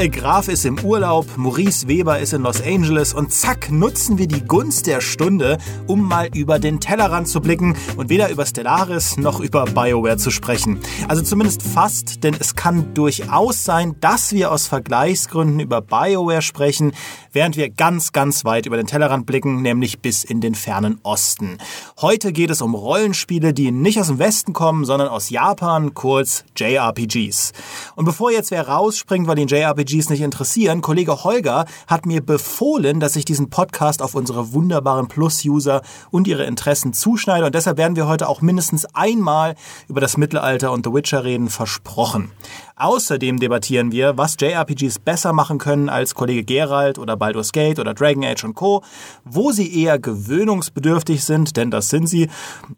Michael Graf ist im Urlaub, Maurice Weber ist in Los Angeles und zack, nutzen wir die Gunst der Stunde, um mal über den Tellerrand zu blicken und weder über Stellaris noch über BioWare zu sprechen. Also zumindest fast, denn es kann durchaus sein, dass wir aus Vergleichsgründen über BioWare sprechen, während wir ganz, ganz weit über den Tellerrand blicken, nämlich bis in den fernen Osten. Heute geht es um Rollenspiele, die nicht aus dem Westen kommen, sondern aus Japan, kurz JRPGs. Und bevor jetzt wer rausspringt, weil ihn JRPGs nicht interessieren, Kollege Holger hat mir befohlen, dass ich diesen Podcast auf unsere wunderbaren Plus-User und ihre Interessen zuschneide. Und deshalb werden wir heute auch mindestens einmal über das Mittelalter und The Witcher reden, versprochen. Außerdem debattieren wir, was JRPGs besser machen können als Kollege Gerald oder Baldur's Gate oder Dragon Age und Co., wo sie eher gewöhnungsbedürftig sind, denn das sind sie,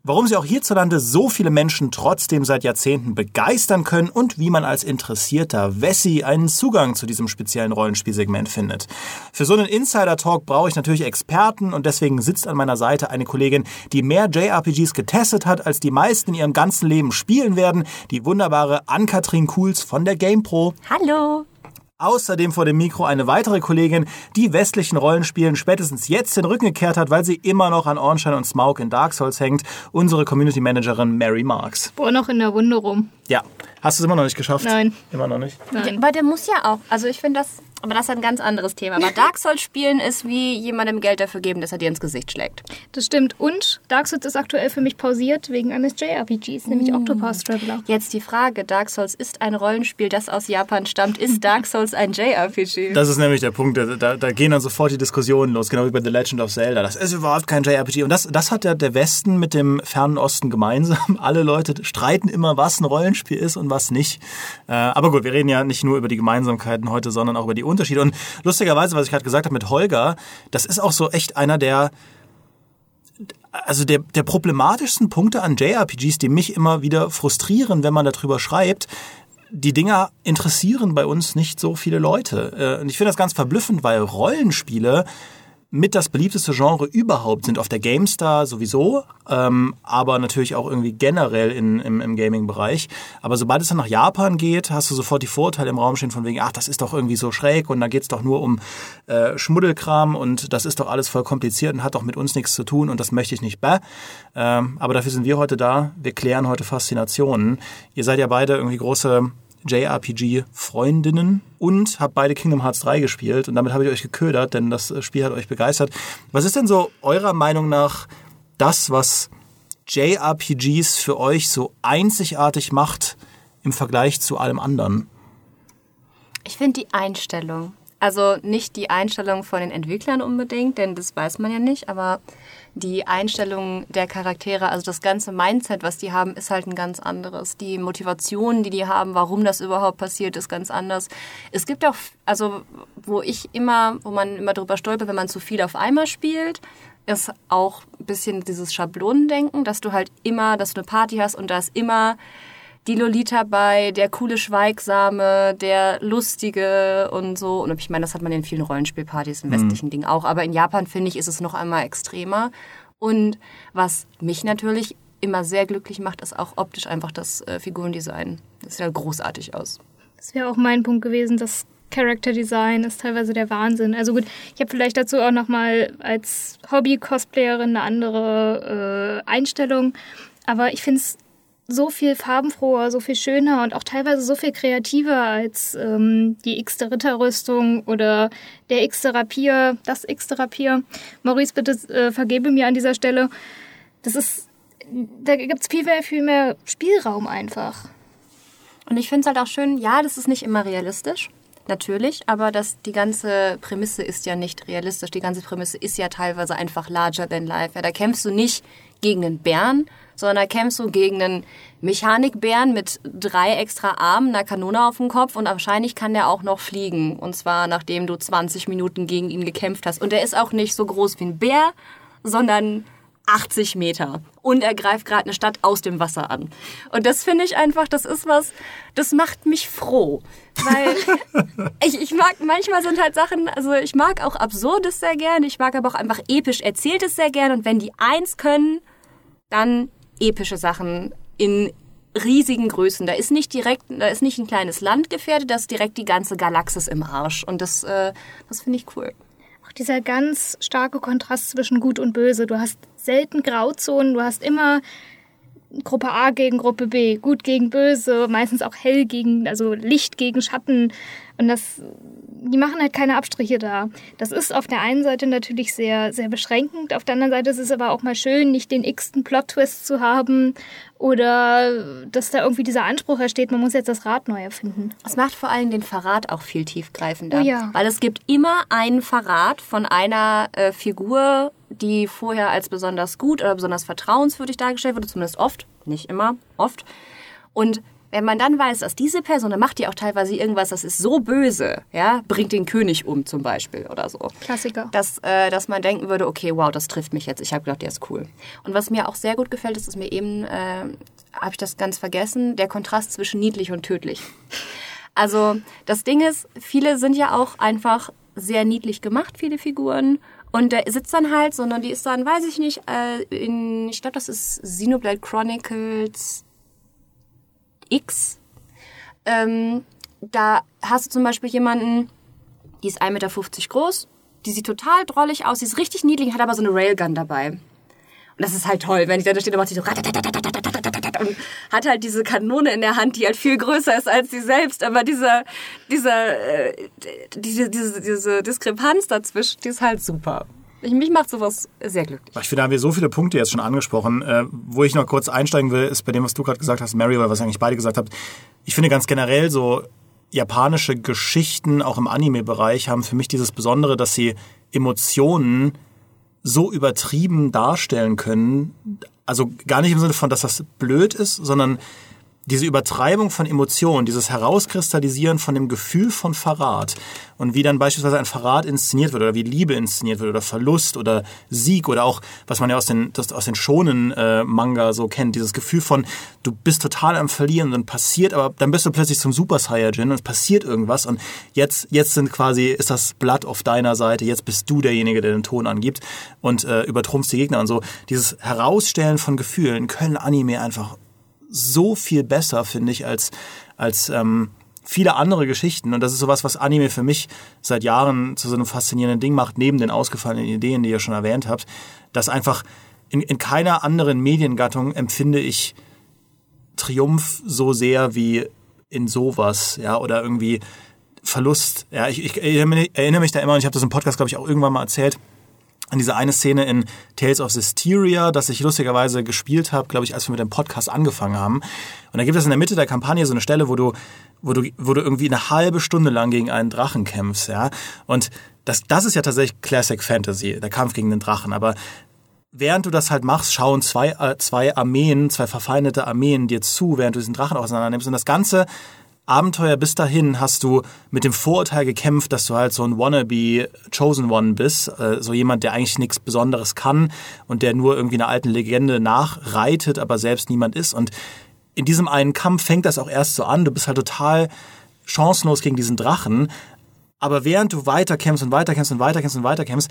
warum sie auch hierzulande so viele Menschen trotzdem seit Jahrzehnten begeistern können und wie man als interessierter Wessi einen Zugang zu diesem speziellen Rollenspielsegment findet. Für so einen Insider-Talk brauche ich natürlich Experten und deswegen sitzt an meiner Seite eine Kollegin, die mehr JRPGs getestet hat, als die meisten in ihrem ganzen Leben spielen werden, die wunderbare Ann-Kathrin Kuhls von der GamePro. Hallo. Außerdem vor dem Mikro eine weitere Kollegin, die westlichen Rollenspielen spätestens jetzt den Rücken gekehrt hat, weil sie immer noch an Ornstein und Smaug in Dark Souls hängt. Unsere Community Managerin Mary Marks. Boah, noch in der Wunde rum. Ja. Hast du es immer noch nicht geschafft? Nein. Immer noch nicht? Nein. Aber der muss ja auch. Also ich finde das, aber das ist ein ganz anderes Thema. Aber Dark Souls spielen ist wie jemandem Geld dafür geben, dass er dir ins Gesicht schlägt. Das stimmt. Und Dark Souls ist aktuell für mich pausiert wegen eines JRPGs, nämlich Octopath Traveler. Jetzt die Frage, Dark Souls ist ein Rollenspiel, das aus Japan stammt. Ist Dark Souls ein JRPG? Das ist nämlich der Punkt, da, da, da gehen dann sofort die Diskussionen los, genau wie bei The Legend of Zelda. Das ist überhaupt kein JRPG. Und das, das hat ja der Westen mit dem fernen Osten gemeinsam. Alle Leute streiten immer, was ein Rollenspiel ist und was nicht. Äh, aber gut, wir reden ja nicht nur über die Gemeinsamkeiten heute, sondern auch über die Unterschiede. Und lustigerweise, was ich gerade gesagt habe mit Holger, das ist auch so echt einer der also der, der problematischsten Punkte an JRPGs, die mich immer wieder frustrieren, wenn man darüber schreibt, die Dinger interessieren bei uns nicht so viele Leute. Äh, Und ich finde das ganz verblüffend, weil Rollenspiele mit das beliebteste Genre überhaupt sind auf der GameStar sowieso, ähm, aber natürlich auch irgendwie generell in, im, im Gaming-Bereich. Aber sobald es dann nach Japan geht, hast du sofort die Vorurteile im Raum stehen von wegen, ach, das ist doch irgendwie so schräg und da geht's doch nur um äh, Schmuddelkram und das ist doch alles voll kompliziert und hat doch mit uns nichts zu tun und das möchte ich nicht. Bäh. Ähm, aber dafür sind wir heute da. Wir klären heute Faszinationen. Ihr seid ja beide irgendwie große JRPG-Freundinnen und habe beide Kingdom Hearts 3 gespielt und damit habe ich euch geködert, denn das Spiel hat euch begeistert. Was ist denn so eurer Meinung nach das, was JRPGs für euch so einzigartig macht im Vergleich zu allem anderen? Ich finde die Einstellung. Also nicht die Einstellung von den Entwicklern unbedingt, denn das weiß man ja nicht, aber die Einstellung der Charaktere, also das ganze Mindset, was die haben, ist halt ein ganz anderes. Die Motivation, die die haben, warum das überhaupt passiert, ist ganz anders. Es gibt auch, also wo ich immer, wo man immer drüber stolpert, wenn man zu viel auf einmal spielt, ist auch ein bisschen dieses Schablonendenken, dass du halt immer, dass du eine Party hast und da ist immer die Lolita bei, der coole Schweigsame, der Lustige und so. Und ich meine, das hat man in vielen Rollenspielpartys im westlichen Ding auch. Aber in Japan, finde ich, ist es noch einmal extremer. Und was mich natürlich immer sehr glücklich macht, ist auch optisch einfach das äh, Figurendesign. Das sieht ja großartig aus. Das wäre auch mein Punkt gewesen, das Character Design ist teilweise der Wahnsinn. Also gut, ich habe vielleicht dazu auch nochmal als Hobby-Cosplayerin eine andere äh, Einstellung. Aber ich finde es so viel farbenfroher, so viel schöner und auch teilweise so viel kreativer als ähm, die x-te Ritterrüstung oder der x-te Rapier, das x-te Rapier. Maurice, bitte äh, vergebe mir an dieser Stelle. Das ist, da gibt's viel mehr, viel mehr Spielraum einfach. Und ich finde es halt auch schön, ja, das ist nicht immer realistisch, natürlich, aber das, die ganze Prämisse ist ja nicht realistisch. Die ganze Prämisse ist ja teilweise einfach larger than life. Ja, da kämpfst du nicht gegen einen Bären, sondern da kämpfst du gegen einen Mechanikbären mit drei extra Armen, einer Kanone auf dem Kopf und wahrscheinlich kann der auch noch fliegen. Und zwar nachdem du 20 Minuten gegen ihn gekämpft hast. Und der ist auch nicht so groß wie ein Bär, sondern 80 Meter. Und er greift gerade eine Stadt aus dem Wasser an. Und das finde ich einfach, das ist was, das macht mich froh. Weil ich, ich mag, manchmal sind halt Sachen, also ich mag auch Absurdes sehr gern, ich mag aber auch einfach episch Erzähltes sehr gern. Und wenn die eins können, dann epische Sachen in riesigen Größen. Da ist nicht direkt, da ist nicht ein kleines Land gefährdet, da ist direkt die ganze Galaxis im Arsch. Und das, äh, das finde ich cool. Auch dieser ganz starke Kontrast zwischen Gut und Böse. Du hast selten Grauzonen, du hast immer Gruppe A gegen Gruppe B, gut gegen böse, meistens auch hell gegen, also Licht gegen Schatten. Und das, die machen halt keine Abstriche da. Das ist auf der einen Seite natürlich sehr, sehr beschränkend. Auf der anderen Seite ist es aber auch mal schön, nicht den x-ten Plot-Twist zu haben oder dass da irgendwie dieser Anspruch ersteht, man muss jetzt das Rad neu erfinden. Es macht vor allem den Verrat auch viel tiefgreifender. Oh ja. Weil es gibt immer einen Verrat von einer äh, Figur, die vorher als besonders gut oder besonders vertrauenswürdig dargestellt wurde, zumindest oft, nicht immer, oft. Und wenn man dann weiß, dass diese Person, dann macht die auch teilweise irgendwas, das ist so böse, ja, bringt den König um zum Beispiel oder so. Klassiker. Dass, äh, dass man denken würde, okay, wow, das trifft mich jetzt. Ich habe gedacht, der ist cool. Und was mir auch sehr gut gefällt, ist, dass mir eben, äh, habe ich das ganz vergessen, der Kontrast zwischen niedlich und tödlich. Also das Ding ist, viele sind ja auch einfach sehr niedlich gemacht, viele Figuren. Und der sitzt dann halt, sondern die ist dann, weiß ich nicht, äh, in, ich glaube, das ist Xenoblade Chronicles X. Ähm, da hast du zum Beispiel jemanden, die ist 1,50 Meter groß, die sieht total drollig aus, die ist richtig niedlich, hat aber so eine Railgun dabei. Und das ist halt toll, wenn ich da stehe, dann macht sie so und hat halt diese Kanone in der Hand, die halt viel größer ist als sie selbst, aber dieser, dieser, äh, diese, diese, diese Diskrepanz dazwischen, die ist halt super. Ich, mich macht sowas sehr glücklich. Ich finde, da haben wir so viele Punkte jetzt schon angesprochen. Äh, wo ich noch kurz einsteigen will, ist bei dem, was du gerade gesagt hast, Mary, oder was eigentlich beide gesagt habt. Ich finde ganz generell so japanische Geschichten, auch im Anime-Bereich, haben für mich dieses Besondere, dass sie Emotionen so übertrieben darstellen können. Also gar nicht im Sinne von, dass das blöd ist, sondern diese Übertreibung von Emotionen, dieses Herauskristallisieren von dem Gefühl von Verrat und wie dann beispielsweise ein Verrat inszeniert wird oder wie Liebe inszeniert wird oder Verlust oder Sieg oder auch, was man ja aus den, das, aus den schonen äh, so kennt, dieses Gefühl von, du bist total am Verlieren und dann passiert, aber dann bist du plötzlich zum Super Saiyajin und es passiert irgendwas und jetzt, jetzt sind quasi, ist das Blatt auf deiner Seite, jetzt bist du derjenige, der den Ton angibt und äh, übertrumpfst die Gegner und so. Dieses Herausstellen von Gefühlen können Anime einfach so viel besser, finde ich, als, als ähm, viele andere Geschichten. Und das ist sowas, was Anime für mich seit Jahren zu so einem faszinierenden Ding macht, neben den ausgefallenen Ideen, die ihr schon erwähnt habt, dass einfach in, in keiner anderen Mediengattung empfinde ich Triumph so sehr wie in sowas, ja, oder irgendwie Verlust. Ja, ich, ich erinnere mich da immer, und ich habe das im Podcast, glaube ich, auch irgendwann mal erzählt, an diese eine Szene in Tales of Systeria, das ich lustigerweise gespielt habe, glaube ich, als wir mit dem Podcast angefangen haben. Und da gibt es in der Mitte der Kampagne so eine Stelle, wo du, wo du, wo du irgendwie eine halbe Stunde lang gegen einen Drachen kämpfst, ja. Und das, das ist ja tatsächlich Classic Fantasy, der Kampf gegen den Drachen. Aber während du das halt machst, schauen zwei, äh, zwei Armeen, zwei verfeindete Armeen dir zu, während du diesen Drachen auseinandernimmst. Und das Ganze Abenteuer bis dahin hast du mit dem Vorurteil gekämpft, dass du halt so ein wannabe Chosen One bist, äh, so jemand, der eigentlich nichts Besonderes kann und der nur irgendwie einer alten Legende nachreitet, aber selbst niemand ist. Und in diesem einen Kampf fängt das auch erst so an. Du bist halt total chancenlos gegen diesen Drachen. Aber während du weiterkämpfst und weiterkämpfst und weiterkämpfst und weiterkämpfst,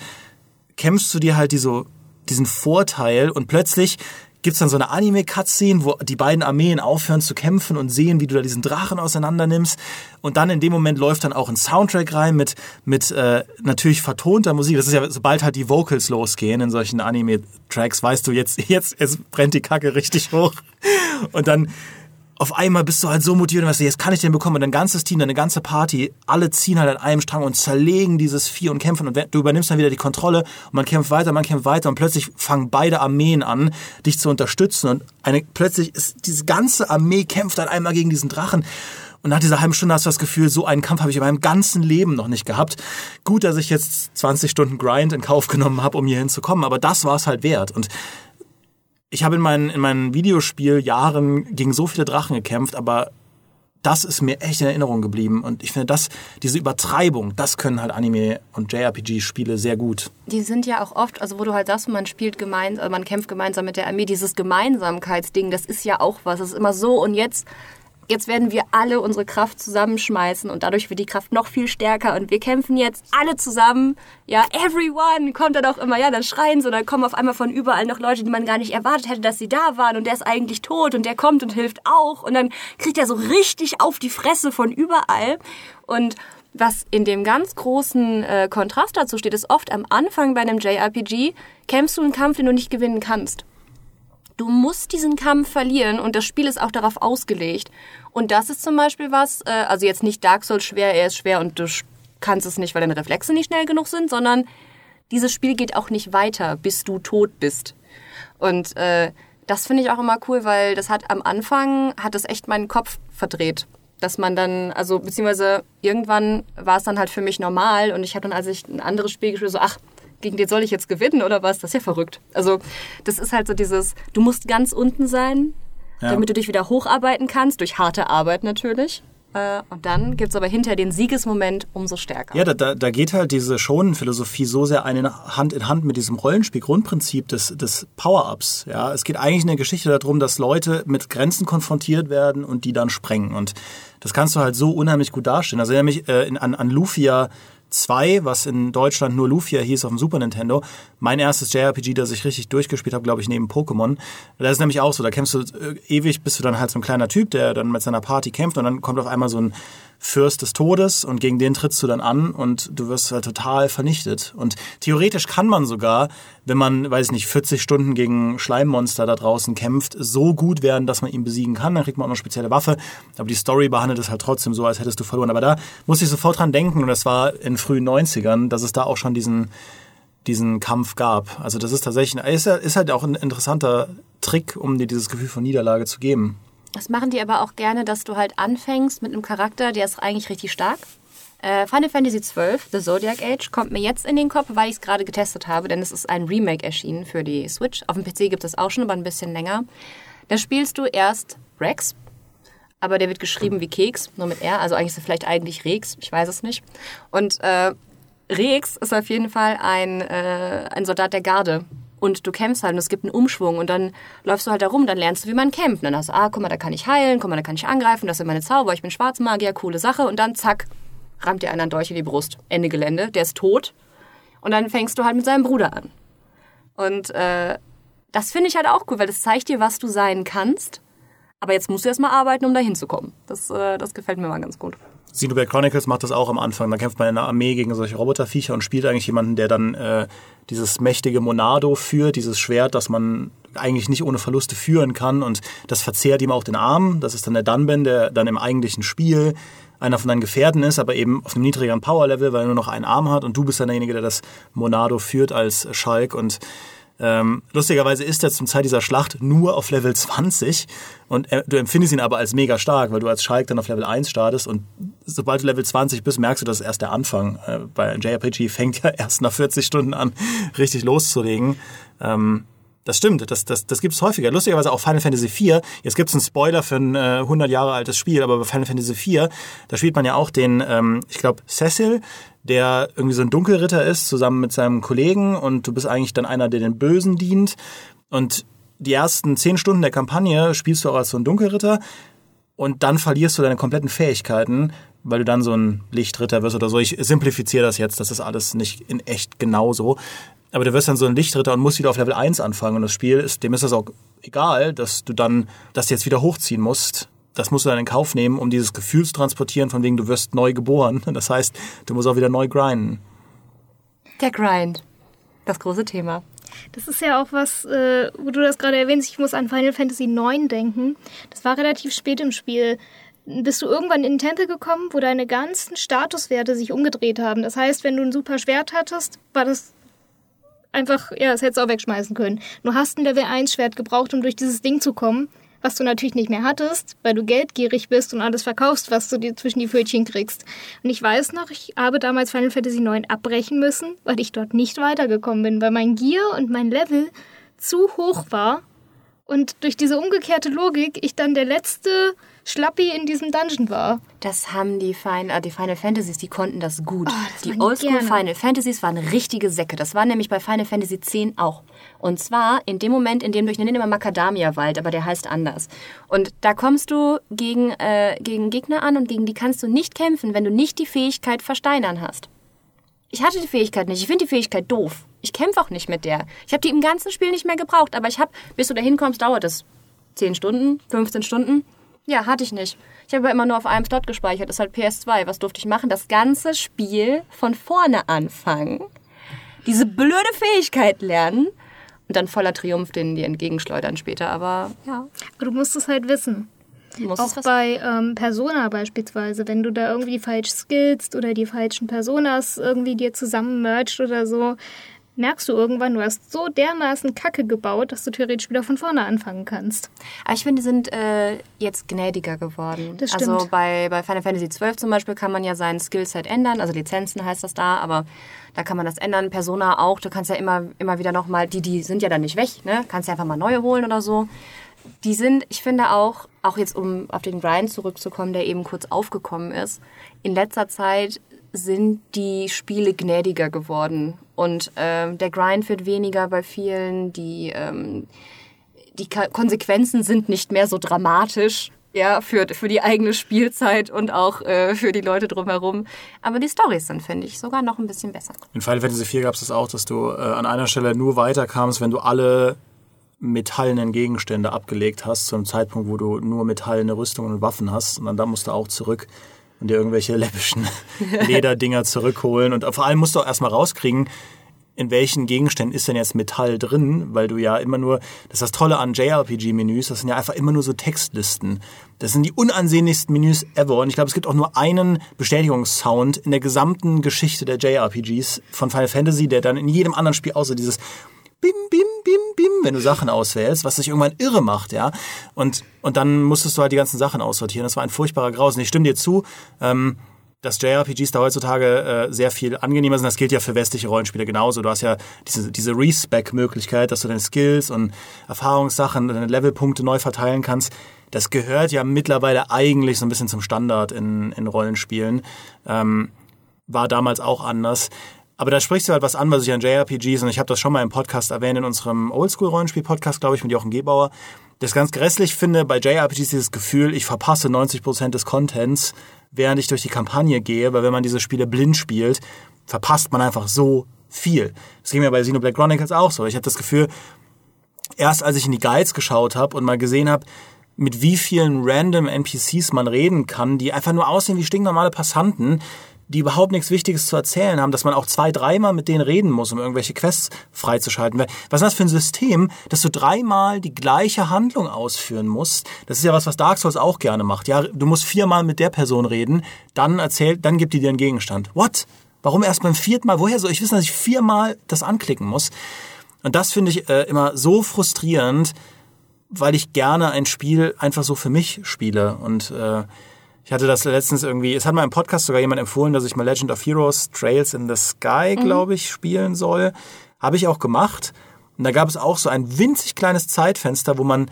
kämpfst du dir halt diese, diesen Vorteil und plötzlich gibt's dann so eine Anime-Cutscene, wo die beiden Armeen aufhören zu kämpfen und sehen, wie du da diesen Drachen auseinander nimmst. Und dann in dem Moment läuft dann auch ein Soundtrack rein mit, mit äh, natürlich vertonter Musik. Das ist ja, sobald halt die Vocals losgehen in solchen Anime-Tracks, weißt du, jetzt, jetzt, jetzt brennt die Kacke richtig hoch. Und dann auf einmal bist du halt so motiviert und weißt du, jetzt kann ich den bekommen. Und dein ganzes Team, deine ganze Party, alle ziehen halt an einem Strang und zerlegen dieses Vieh und kämpfen. Und du übernimmst dann wieder die Kontrolle und man kämpft weiter, man kämpft weiter und plötzlich fangen beide Armeen an, dich zu unterstützen. Und eine, plötzlich ist diese ganze Armee kämpft dann einmal gegen diesen Drachen. Und nach dieser halben Stunde hast du das Gefühl, so einen Kampf habe ich in meinem ganzen Leben noch nicht gehabt. Gut, dass ich jetzt 20 Stunden Grind in Kauf genommen habe, um hier hinzukommen, aber das war es halt wert. Und ich habe in meinen, in meinen Videospieljahren gegen so viele Drachen gekämpft, aber das ist mir echt in Erinnerung geblieben. Und ich finde, das, diese Übertreibung, das können halt Anime- und JRPG-Spiele sehr gut. Die sind ja auch oft, also wo du halt sagst, man spielt gemeinsam, man kämpft gemeinsam mit der Armee, dieses Gemeinsamkeitsding, das ist ja auch was. Das ist immer so und jetzt jetzt werden wir alle unsere Kraft zusammenschmeißen und dadurch wird die Kraft noch viel stärker und wir kämpfen jetzt alle zusammen. Ja, everyone kommt dann auch immer, ja, dann schreien sie und dann kommen auf einmal von überall noch Leute, die man gar nicht erwartet hätte, dass sie da waren und der ist eigentlich tot und der kommt und hilft auch und dann kriegt er so richtig auf die Fresse von überall und was in dem ganz großen äh, Kontrast dazu steht, ist oft am Anfang bei einem JRPG kämpfst du einen Kampf, den du nicht gewinnen kannst. Du musst diesen Kampf verlieren und das Spiel ist auch darauf ausgelegt. Und das ist zum Beispiel was, äh, also jetzt nicht Dark Souls schwer, er ist schwer und du kannst es nicht, weil deine Reflexe nicht schnell genug sind, sondern dieses Spiel geht auch nicht weiter, bis du tot bist. Und äh, das finde ich auch immer cool, weil das hat am Anfang, hat es echt meinen Kopf verdreht. Dass man dann, also beziehungsweise irgendwann war es dann halt für mich normal und ich habe dann, als ich ein anderes Spiel gespielt so, ach, gegen den soll ich jetzt gewinnen oder was? Das ist ja verrückt. Also das ist halt so dieses, du musst ganz unten sein, ja. damit du dich wieder hocharbeiten kannst, durch harte Arbeit natürlich. Äh, und dann gibt es aber hinter den Siegesmoment umso stärker. Ja, da, da geht halt diese Schonenphilosophie so sehr eine Hand in Hand mit diesem Rollenspiel-Grundprinzip des, des Power-Ups. Ja, es geht eigentlich in der Geschichte darum, dass Leute mit Grenzen konfrontiert werden und die dann sprengen. Und das kannst du halt so unheimlich gut darstellen. Also erinnere mich äh, an, an Lufia 2, was in Deutschland nur Lufia hieß auf dem Super Nintendo. Mein erstes JRPG, das ich richtig durchgespielt habe, glaube ich, neben Pokémon. Da ist nämlich auch so, da kämpfst du äh, ewig, bist du dann halt so ein kleiner Typ, der dann mit seiner Party kämpft und dann kommt auf einmal so ein Fürst des Todes und gegen den trittst du dann an und du wirst halt total vernichtet. Und theoretisch kann man sogar, wenn man, weiß ich nicht, 40 Stunden gegen Schleimmonster da draußen kämpft, so gut werden, dass man ihn besiegen kann. Dann kriegt man auch noch eine spezielle Waffe. Aber die Story behandelt es halt trotzdem so, als hättest du verloren. Aber da muss ich sofort dran denken, und das war in frühen 90ern, dass es da auch schon diesen diesen Kampf gab. Also das ist tatsächlich, ist halt auch ein interessanter Trick, um dir dieses Gefühl von Niederlage zu geben. Das machen die aber auch gerne, dass du halt anfängst mit einem Charakter, der ist eigentlich richtig stark. Äh, Final Fantasy XII, The Zodiac Age, kommt mir jetzt in den Kopf, weil ich es gerade getestet habe, denn es ist ein Remake erschienen für die Switch. Auf dem PC gibt es auch schon, aber ein bisschen länger. Da spielst du erst Rex, aber der wird geschrieben wie Keks, nur mit R, also eigentlich ist er vielleicht eigentlich Rex, ich weiß es nicht. Und äh, Rex ist auf jeden Fall ein, äh, ein Soldat der Garde und du kämpfst halt und es gibt einen Umschwung und dann läufst du halt da rum, dann lernst du, wie man kämpft. Und dann hast du, ah, guck mal, da kann ich heilen, guck mal, da kann ich angreifen, das sind meine Zauber, ich bin Schwarzmagier, coole Sache. Und dann zack, rammt dir einer einen Dolch in die Brust. Ende Gelände, der ist tot. Und dann fängst du halt mit seinem Bruder an. Und äh, das finde ich halt auch cool, weil das zeigt dir, was du sein kannst. Aber jetzt musst du erstmal arbeiten, um da hinzukommen. Das, äh, das gefällt mir mal ganz gut. Xenoblade Chronicles macht das auch am Anfang. Da kämpft man in einer Armee gegen solche Roboterviecher und spielt eigentlich jemanden, der dann äh, dieses mächtige Monado führt, dieses Schwert, das man eigentlich nicht ohne Verluste führen kann. Und das verzehrt ihm auch den Arm. Das ist dann der Dunban, der dann im eigentlichen Spiel einer von deinen Gefährten ist, aber eben auf einem niedrigeren Power-Level, weil er nur noch einen Arm hat. Und du bist dann derjenige, der das Monado führt als Schalk. Und ähm, lustigerweise ist er zum Zeit dieser Schlacht nur auf Level 20 und er, du empfindest ihn aber als mega stark, weil du als Schalk dann auf Level 1 startest und sobald du Level 20 bist, merkst du, das ist erst der Anfang. Äh, bei JRPG fängt ja erst nach 40 Stunden an, richtig loszulegen. Ähm, das stimmt, das, das, das gibt es häufiger. Lustigerweise auch Final Fantasy IV. Jetzt gibt es einen Spoiler für ein äh, 100 Jahre altes Spiel, aber bei Final Fantasy IV, da spielt man ja auch den, ähm, ich glaube, Cecil, der irgendwie so ein Dunkelritter ist, zusammen mit seinem Kollegen und du bist eigentlich dann einer, der den Bösen dient. Und die ersten zehn Stunden der Kampagne spielst du auch als so ein Dunkelritter und dann verlierst du deine kompletten Fähigkeiten, weil du dann so ein Lichtritter wirst oder so. Ich simplifiziere das jetzt, das ist alles nicht in echt genauso. Aber du wirst dann so ein Lichtritter und musst wieder auf Level 1 anfangen. Und das Spiel ist, dem ist das auch egal, dass du dann das jetzt wieder hochziehen musst. Das musst du dann in Kauf nehmen, um dieses Gefühl zu transportieren, von wegen du wirst neu geboren. Das heißt, du musst auch wieder neu grinden. Der Grind. Das große Thema. Das ist ja auch was, äh, wo du das gerade erwähnst. Ich muss an Final Fantasy IX denken. Das war relativ spät im Spiel. Bist du irgendwann in den Tempel gekommen, wo deine ganzen Statuswerte sich umgedreht haben. Das heißt, wenn du ein super Schwert hattest, war das einfach, ja, das hättest du auch wegschmeißen können. Du hast ein Level 1 Schwert gebraucht, um durch dieses Ding zu kommen, was du natürlich nicht mehr hattest, weil du geldgierig bist und alles verkaufst, was du dir zwischen die Pfötchen kriegst. Und ich weiß noch, ich habe damals Final Fantasy IX abbrechen müssen, weil ich dort nicht weitergekommen bin, weil mein Gear und mein Level zu hoch war, und durch diese umgekehrte Logik ich dann der letzte Schlappi in diesem Dungeon war. Das haben die, Final, äh, die Final Fantasies, die konnten das gut. Oh, das die Oldschool. Final Fantasies waren richtige Säcke. Das war nämlich bei Final Fantasy X auch. Und zwar in dem Moment, in dem du, ich nenne immer Macadamia-Wald, aber der heißt anders. Und da kommst du gegen, äh, gegen Gegner an und gegen die kannst du nicht kämpfen, wenn du nicht die Fähigkeit Versteinern hast. Ich hatte die Fähigkeit nicht. Ich finde die Fähigkeit doof. Ich kämpfe auch nicht mit der. Ich habe die im ganzen Spiel nicht mehr gebraucht. Aber ich habe, bis du da hinkommst, dauert es 10 Stunden, 15 Stunden. Ja, hatte ich nicht. Ich habe immer nur auf einem Slot gespeichert. Das ist halt PS2. Was durfte ich machen? Das ganze Spiel von vorne anfangen. Diese blöde Fähigkeit lernen. Und dann voller Triumph den die entgegenschleudern später. Aber ja, Aber du musst es halt wissen. Auch bei ähm, Persona beispielsweise, wenn du da irgendwie falsch skillst oder die falschen Personas irgendwie dir zusammen merged oder so, merkst du irgendwann, du hast so dermaßen Kacke gebaut, dass du theoretisch wieder von vorne anfangen kannst. Aber ich finde, die sind äh, jetzt gnädiger geworden. Das Also stimmt. bei, bei Final Fantasy XII zum Beispiel kann man ja sein Skillset ändern, also Lizenzen heißt das da, aber da kann man das ändern. Persona auch, du kannst ja immer, immer wieder nochmal, die, die sind ja dann nicht weg, ne? Kannst ja einfach mal neue holen oder so. Die sind, ich finde auch, auch jetzt um auf den Grind zurückzukommen, der eben kurz aufgekommen ist, in letzter Zeit sind die Spiele gnädiger geworden. Und ähm, der Grind wird weniger bei vielen, die ähm, die Konsequenzen sind nicht mehr so dramatisch. Ja, für, für die eigene Spielzeit und auch äh, für die Leute drumherum. Aber die Storys sind, finde ich, sogar noch ein bisschen besser. In Final Fantasy IV gab es das auch, dass du äh, an einer Stelle nur weiterkamst, wenn du alle metallenen Gegenstände abgelegt hast, zu einem Zeitpunkt, wo du nur metallene Rüstungen und Waffen hast. Und dann da musst du auch zurück und dir irgendwelche läppischen Lederdinger zurückholen. Und vor allem musst du auch erstmal rauskriegen, in welchen Gegenständen ist denn jetzt Metall drin, weil du ja immer nur, das ist das Tolle an JRPG-Menüs, das sind ja einfach immer nur so Textlisten. Das sind die unansehnlichsten Menüs ever. Und ich glaube, es gibt auch nur einen Bestätigungssound in der gesamten Geschichte der JRPGs von Final Fantasy, der dann in jedem anderen Spiel außer dieses Bim, bim, bim, bim, wenn du Sachen auswählst, was dich irgendwann irre macht, ja. Und, und dann musstest du halt die ganzen Sachen aussortieren. Das war ein furchtbarer Grausen. Ich stimme dir zu. Ähm, dass JRPGs da heutzutage äh, sehr viel angenehmer sind. Das gilt ja für westliche Rollenspiele genauso. Du hast ja diese, diese Respec-Möglichkeit, dass du deine Skills und Erfahrungssachen, deine Levelpunkte neu verteilen kannst. Das gehört ja mittlerweile eigentlich so ein bisschen zum Standard in, in Rollenspielen. Ähm, war damals auch anders. Aber da sprichst du halt was an, was ich an JRPGs, und ich habe das schon mal im Podcast erwähnt, in unserem Oldschool-Rollenspiel-Podcast, glaube ich, mit Jochen Gebauer, das ganz grässlich finde bei JRPGs dieses Gefühl, ich verpasse 90% des Contents, während ich durch die Kampagne gehe, weil wenn man diese Spiele blind spielt, verpasst man einfach so viel. Das ging mir bei Xenoblade Chronicles auch so. Ich habe das Gefühl, erst als ich in die Guides geschaut habe und mal gesehen habe, mit wie vielen random NPCs man reden kann, die einfach nur aussehen wie stinknormale Passanten, die überhaupt nichts Wichtiges zu erzählen haben, dass man auch zwei, dreimal mit denen reden muss, um irgendwelche Quests freizuschalten. Was ist das für ein System, dass du dreimal die gleiche Handlung ausführen musst? Das ist ja was, was Dark Souls auch gerne macht. Ja, du musst viermal mit der Person reden, dann erzählt, dann gibt die dir einen Gegenstand. What? Warum erst beim vierten Mal? Woher soll ich wissen, dass ich viermal das anklicken muss? Und das finde ich äh, immer so frustrierend, weil ich gerne ein Spiel einfach so für mich spiele. Und äh, ich hatte das letztens irgendwie, es hat mal im Podcast sogar jemand empfohlen, dass ich mal Legend of Heroes Trails in the Sky, glaube ich, spielen soll. Habe ich auch gemacht. Und da gab es auch so ein winzig kleines Zeitfenster, wo man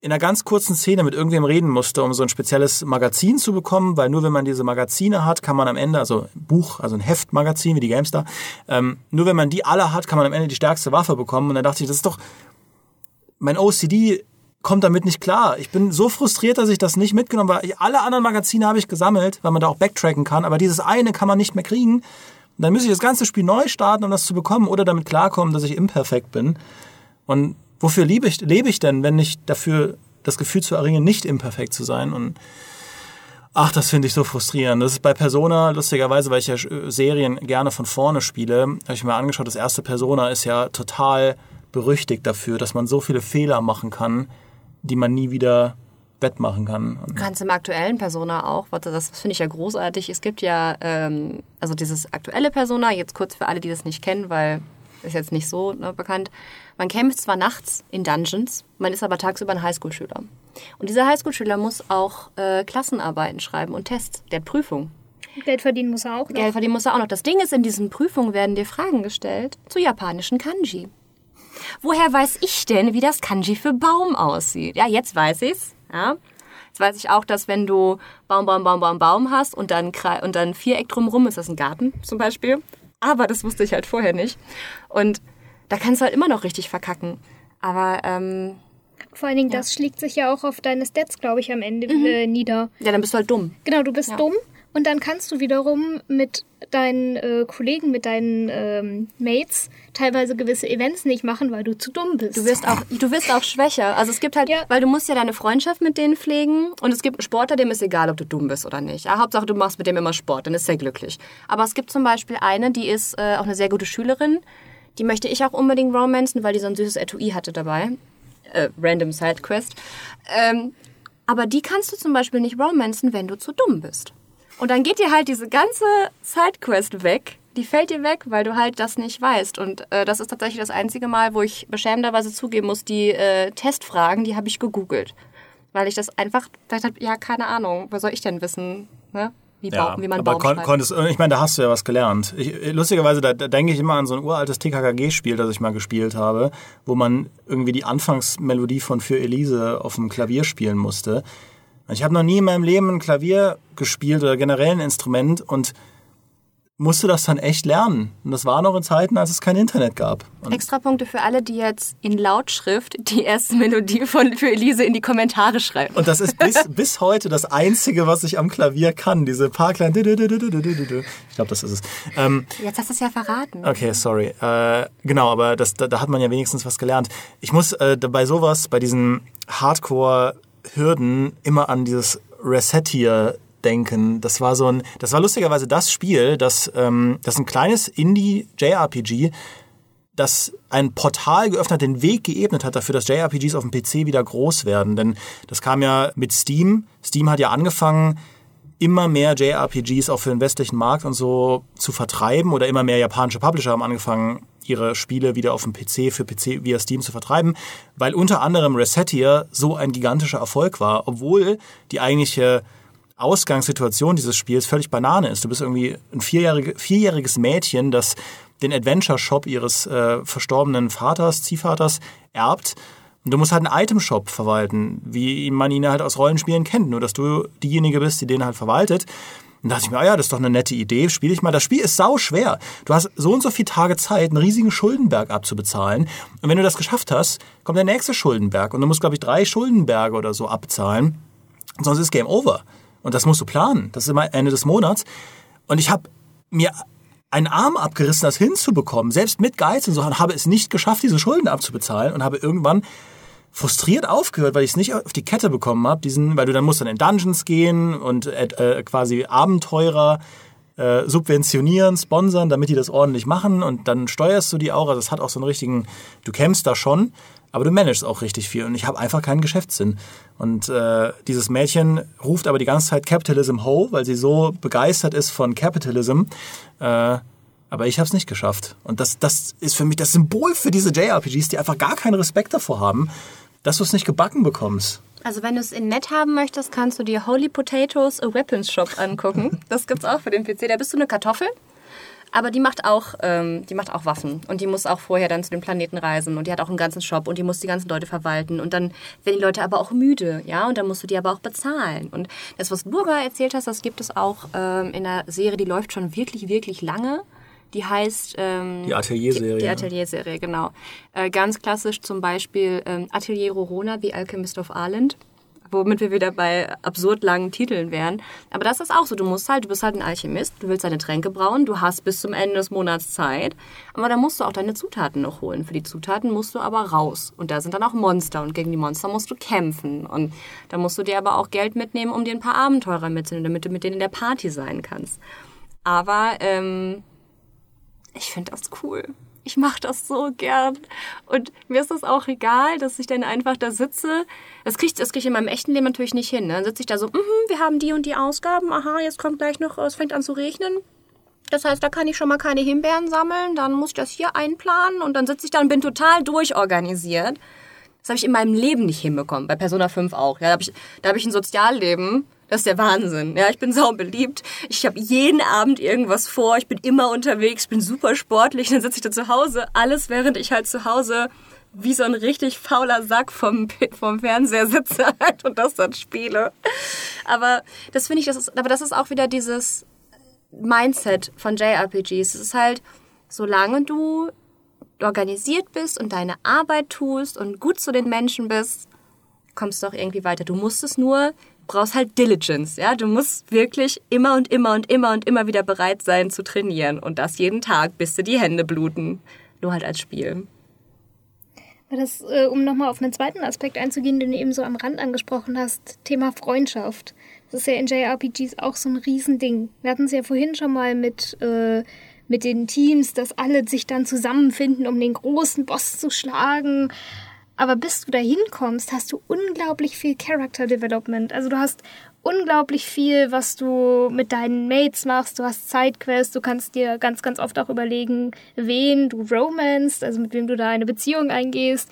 in einer ganz kurzen Szene mit irgendwem reden musste, um so ein spezielles Magazin zu bekommen, weil nur wenn man diese Magazine hat, kann man am Ende, also ein Buch, also ein Heftmagazin wie die Gamestar, ähm, nur wenn man die alle hat, kann man am Ende die stärkste Waffe bekommen. Und dann dachte ich, das ist doch, mein OCD kommt damit nicht klar. Ich bin so frustriert, dass ich das nicht mitgenommen habe. Alle anderen Magazine habe ich gesammelt, weil man da auch backtracken kann, aber dieses eine kann man nicht mehr kriegen. Und dann müsste ich das ganze Spiel neu starten, um das zu bekommen oder damit klarkommen, dass ich imperfekt bin. Und wofür lebe ich, lebe ich denn, wenn nicht dafür das Gefühl zu erringen, nicht imperfekt zu sein? Und ach, das finde ich so frustrierend. Das ist bei Persona, lustigerweise, weil ich ja Serien gerne von vorne spiele, habe ich mir angeschaut, das erste Persona ist ja total berüchtigt dafür, dass man so viele Fehler machen kann, die man nie wieder wettmachen kann. Du kannst im aktuellen Persona auch, warte, das finde ich ja großartig. Es gibt ja, ähm, also dieses aktuelle Persona, jetzt kurz für alle, die das nicht kennen, weil ist jetzt nicht so ne, bekannt. Man kämpft zwar nachts in Dungeons, man ist aber tagsüber ein Highschool-Schüler. Und dieser Highschool-Schüler muss auch äh, Klassenarbeiten schreiben und Tests, der hat Prüfung. Geld verdienen muss er auch noch. Geld verdienen muss er auch noch. Das Ding ist, in diesen Prüfungen werden dir Fragen gestellt zu japanischen Kanji. Woher weiß ich denn, wie das Kanji für Baum aussieht? Ja, jetzt weiß ich's. Ja. Jetzt weiß ich auch, dass wenn du Baum, Baum, Baum, Baum, Baum hast und dann, und dann Viereck drumherum, ist das ein Garten zum Beispiel. Aber das wusste ich halt vorher nicht. Und da kannst du halt immer noch richtig verkacken. Aber ähm, vor allen Dingen, ja. das schlägt sich ja auch auf deine Stats, glaube ich, am Ende mhm. äh, nieder. Ja, dann bist du halt dumm. Genau, du bist ja. dumm. Und dann kannst du wiederum mit deinen äh, Kollegen, mit deinen ähm, Mates teilweise gewisse Events nicht machen, weil du zu dumm bist. Du wirst auch, du wirst auch schwächer. Also es gibt halt, ja. weil du musst ja deine Freundschaft mit denen pflegen und es gibt einen Sportler, dem ist egal, ob du dumm bist oder nicht. Ja, Hauptsache du machst mit dem immer Sport, dann ist er glücklich. Aber es gibt zum Beispiel eine, die ist äh, auch eine sehr gute Schülerin. Die möchte ich auch unbedingt romanzen, weil die so ein süßes Etui hatte dabei. Äh, random Sidequest. Ähm, aber die kannst du zum Beispiel nicht romanzen, wenn du zu dumm bist. Und dann geht dir halt diese ganze Sidequest weg. Die fällt dir weg, weil du halt das nicht weißt. Und äh, das ist tatsächlich das einzige Mal, wo ich beschämenderweise zugeben muss, die äh, Testfragen, die habe ich gegoogelt. Weil ich das einfach gesagt habe, ja, keine Ahnung, was soll ich denn wissen? Ne? Wie, ja, Baum, wie man aber kon konntest, ich meine, da hast du ja was gelernt. Ich, lustigerweise, da, da denke ich immer an so ein uraltes TKKG-Spiel, das ich mal gespielt habe, wo man irgendwie die Anfangsmelodie von Für Elise auf dem Klavier spielen musste. Ich habe noch nie in meinem Leben ein Klavier gespielt oder generell ein Instrument und musste das dann echt lernen. Und das war noch in Zeiten, als es kein Internet gab. Und Extrapunkte für alle, die jetzt in Lautschrift die erste Melodie von für Elise in die Kommentare schreiben. Und das ist bis, bis heute das Einzige, was ich am Klavier kann. Diese paar kleinen... Ich glaube, das ist es. Ähm, jetzt hast du es ja verraten. Okay, sorry. Äh, genau, aber das, da, da, hat man ja wenigstens was gelernt. Ich muss äh, bei sowas, bei diesen Hardcore Hürden immer an dieses Resettier denken. Das war so ein, das war lustigerweise das Spiel, das, ähm, das ein kleines Indie-JRPG, das ein Portal geöffnet, den Weg geebnet hat dafür, dass JRPGs auf dem PC wieder groß werden. Denn das kam ja mit Steam. Steam hat ja angefangen, immer mehr JRPGs auch für den westlichen Markt und so zu vertreiben oder immer mehr japanische Publisher haben angefangen, ihre Spiele wieder auf dem PC für PC via Steam zu vertreiben, weil unter anderem Resettier so ein gigantischer Erfolg war, obwohl die eigentliche Ausgangssituation dieses Spiels völlig Banane ist. Du bist irgendwie ein vierjährige, vierjähriges Mädchen, das den Adventure Shop ihres äh, verstorbenen Vaters, Ziehvaters erbt. Und du musst halt einen Item Shop verwalten, wie man ihn halt aus Rollenspielen kennt, nur dass du diejenige bist, die den halt verwaltet. Und da dachte ich mir, ah ja, das ist doch eine nette Idee, spiele ich mal. Das Spiel ist sau schwer. Du hast so und so viele Tage Zeit, einen riesigen Schuldenberg abzubezahlen. Und wenn du das geschafft hast, kommt der nächste Schuldenberg. Und du musst, glaube ich, drei Schuldenberge oder so abzahlen. Sonst ist Game Over. Und das musst du planen. Das ist immer Ende des Monats. Und ich habe mir einen Arm abgerissen, das hinzubekommen. Selbst mit Geiz und so, und habe es nicht geschafft, diese Schulden abzubezahlen. Und habe irgendwann frustriert aufgehört, weil ich es nicht auf die Kette bekommen habe, diesen, weil du dann musst dann in Dungeons gehen und äh, äh, quasi Abenteurer äh, subventionieren, sponsern, damit die das ordentlich machen und dann steuerst du die auch. Also es hat auch so einen richtigen, du kämpfst da schon, aber du managst auch richtig viel und ich habe einfach keinen Geschäftssinn. Und äh, dieses Mädchen ruft aber die ganze Zeit Capitalism Ho, weil sie so begeistert ist von Capitalism. Äh, aber ich habe es nicht geschafft. Und das, das ist für mich das Symbol für diese JRPGs, die einfach gar keinen Respekt davor haben, dass du es nicht gebacken bekommst. Also wenn du es in nett haben möchtest, kannst du dir Holy Potatoes a Weapons Shop angucken. Das gibt's auch für den PC. Da bist du eine Kartoffel, aber die macht auch, ähm, die macht auch Waffen und die muss auch vorher dann zu den Planeten reisen und die hat auch einen ganzen Shop und die muss die ganzen Leute verwalten und dann werden die Leute aber auch müde, ja, und dann musst du die aber auch bezahlen. Und das, was Burger erzählt hast, das gibt es auch ähm, in einer Serie, die läuft schon wirklich, wirklich lange. Die heißt... Ähm, die Atelier-Serie. Die, die Atelier-Serie, genau. Äh, ganz klassisch zum Beispiel ähm, Atelier Rorona, The Alchemist of Ireland womit wir wieder bei absurd langen Titeln wären. Aber das ist auch so. Du musst halt, du bist halt ein Alchemist, du willst deine Tränke brauen, du hast bis zum Ende des Monats Zeit. Aber da musst du auch deine Zutaten noch holen. Für die Zutaten musst du aber raus. Und da sind dann auch Monster und gegen die Monster musst du kämpfen. Und da musst du dir aber auch Geld mitnehmen, um dir ein paar Abenteurer mitzunehmen, damit du mit denen in der Party sein kannst. Aber ähm, ich finde das cool. Ich mache das so gern. Und mir ist das auch egal, dass ich dann einfach da sitze. Das kriege das krieg ich in meinem echten Leben natürlich nicht hin. Ne? Dann sitze ich da so, mm -hmm, wir haben die und die Ausgaben. Aha, jetzt kommt gleich noch, es fängt an zu regnen. Das heißt, da kann ich schon mal keine Himbeeren sammeln. Dann muss ich das hier einplanen. Und dann sitze ich da und bin total durchorganisiert. Das habe ich in meinem Leben nicht hinbekommen. Bei Persona 5 auch. Ja, da habe ich, hab ich ein Sozialleben das ist der Wahnsinn. Ja, ich bin sau beliebt. Ich habe jeden Abend irgendwas vor. Ich bin immer unterwegs, bin super sportlich. Dann sitze ich da zu Hause. Alles, während ich halt zu Hause wie so ein richtig fauler Sack vom, vom Fernseher sitze halt und das dann spiele. Aber das finde ich, das ist, aber das ist auch wieder dieses Mindset von JRPGs. Es ist halt, solange du organisiert bist und deine Arbeit tust und gut zu den Menschen bist, kommst du auch irgendwie weiter. Du musst es nur, brauchst halt Diligence, ja. Du musst wirklich immer und immer und immer und immer wieder bereit sein zu trainieren und das jeden Tag, bis dir die Hände bluten. Nur halt als Spiel. Das, äh, um nochmal auf einen zweiten Aspekt einzugehen, den du eben so am Rand angesprochen hast, Thema Freundschaft. Das ist ja in JRPGs auch so ein Riesending. Wir hatten es ja vorhin schon mal mit, äh, mit den Teams, dass alle sich dann zusammenfinden, um den großen Boss zu schlagen. Aber bis du da hinkommst, hast du unglaublich viel Character Development. Also du hast unglaublich viel, was du mit deinen Mates machst. Du hast Sidequests, du kannst dir ganz, ganz oft auch überlegen, wen du romanst, also mit wem du da eine Beziehung eingehst.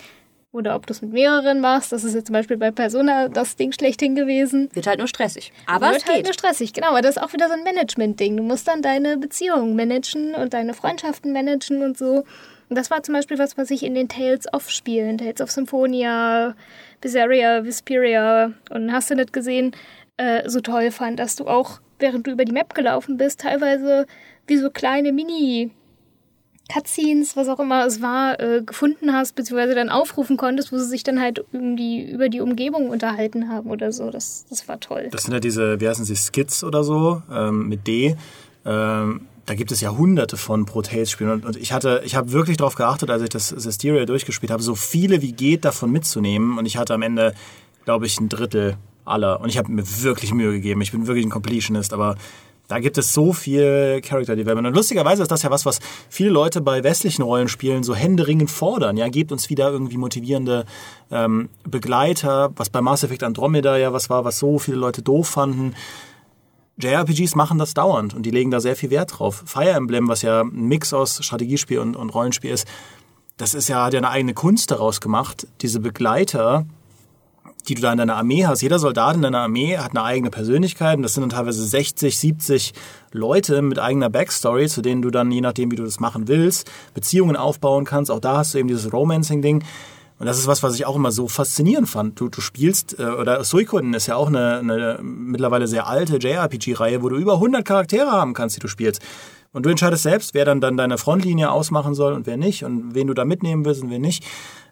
Oder ob du es mit mehreren machst. Das ist jetzt zum Beispiel bei Persona das Ding schlechthin gewesen. Wird halt nur stressig. Aber Wird es geht. halt nur stressig, genau. Aber das ist auch wieder so ein Management-Ding. Du musst dann deine Beziehungen managen und deine Freundschaften managen und so. Und das war zum Beispiel was, was ich in den Tales of Spielen, Tales of Symphonia, Berseria, Vesperia und hast du nicht gesehen, äh, so toll fand, dass du auch, während du über die Map gelaufen bist, teilweise wie so kleine Mini- Cutscenes, was auch immer es war, äh, gefunden hast, beziehungsweise dann aufrufen konntest, wo sie sich dann halt um die, über die Umgebung unterhalten haben oder so. Das, das war toll. Das sind ja diese, wie heißen sie, Skits oder so, ähm, mit D. Ähm, da gibt es ja hunderte von pro Tales-Spielen. Und, und, ich hatte, ich habe wirklich darauf geachtet, als ich das Systeria durchgespielt habe, so viele wie geht davon mitzunehmen. Und ich hatte am Ende, glaube ich, ein Drittel aller. Und ich habe mir wirklich Mühe gegeben. Ich bin wirklich ein Completionist, aber da gibt es so viel Character Development. Und lustigerweise ist das ja was, was viele Leute bei westlichen Rollenspielen so händeringend fordern. Ja, gebt uns wieder irgendwie motivierende ähm, Begleiter, was bei Mass Effect Andromeda ja was war, was so viele Leute doof fanden. JRPGs machen das dauernd und die legen da sehr viel Wert drauf. Fire Emblem, was ja ein Mix aus Strategiespiel und, und Rollenspiel ist, das ist ja, hat ja eine eigene Kunst daraus gemacht, diese Begleiter die du da in deiner Armee hast. Jeder Soldat in deiner Armee hat eine eigene Persönlichkeit und das sind dann teilweise 60, 70 Leute mit eigener Backstory, zu denen du dann, je nachdem, wie du das machen willst, Beziehungen aufbauen kannst. Auch da hast du eben dieses Romancing-Ding. Und das ist was, was ich auch immer so faszinierend fand. Du, du spielst, äh, oder Suikoden ist ja auch eine, eine mittlerweile sehr alte JRPG-Reihe, wo du über 100 Charaktere haben kannst, die du spielst. Und du entscheidest selbst, wer dann, dann deine Frontlinie ausmachen soll und wer nicht und wen du da mitnehmen willst und wen nicht.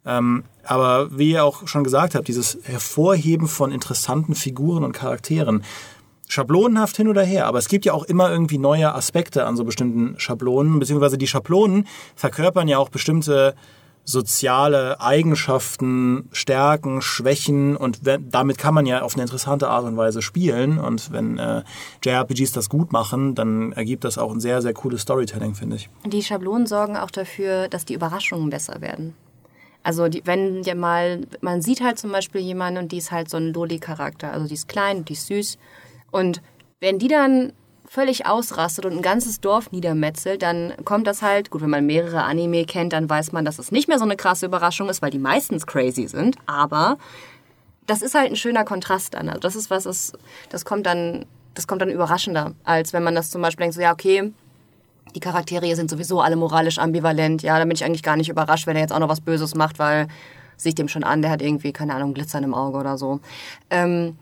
Ähm, aber wie ihr auch schon gesagt habt, dieses Hervorheben von interessanten Figuren und Charakteren, schablonenhaft hin oder her, aber es gibt ja auch immer irgendwie neue Aspekte an so bestimmten Schablonen, beziehungsweise die Schablonen verkörpern ja auch bestimmte soziale Eigenschaften, Stärken, Schwächen und wenn, damit kann man ja auf eine interessante Art und Weise spielen und wenn äh, JRPGs das gut machen, dann ergibt das auch ein sehr, sehr cooles Storytelling, finde ich. Die Schablonen sorgen auch dafür, dass die Überraschungen besser werden. Also die, wenn ja mal, man sieht halt zum Beispiel jemanden und die ist halt so ein Loli-Charakter. Also die ist klein, die ist süß. Und wenn die dann völlig ausrastet und ein ganzes Dorf niedermetzelt, dann kommt das halt, gut, wenn man mehrere Anime kennt, dann weiß man, dass es nicht mehr so eine krasse Überraschung ist, weil die meistens crazy sind. Aber das ist halt ein schöner Kontrast dann. Also das ist was, das, das kommt dann, das kommt dann überraschender, als wenn man das zum Beispiel denkt, so ja, okay, die Charaktere hier sind sowieso alle moralisch ambivalent. Ja, da bin ich eigentlich gar nicht überrascht, wenn er jetzt auch noch was Böses macht, weil sich dem schon an, der hat irgendwie, keine Ahnung, Glitzern im Auge oder so. Ähm,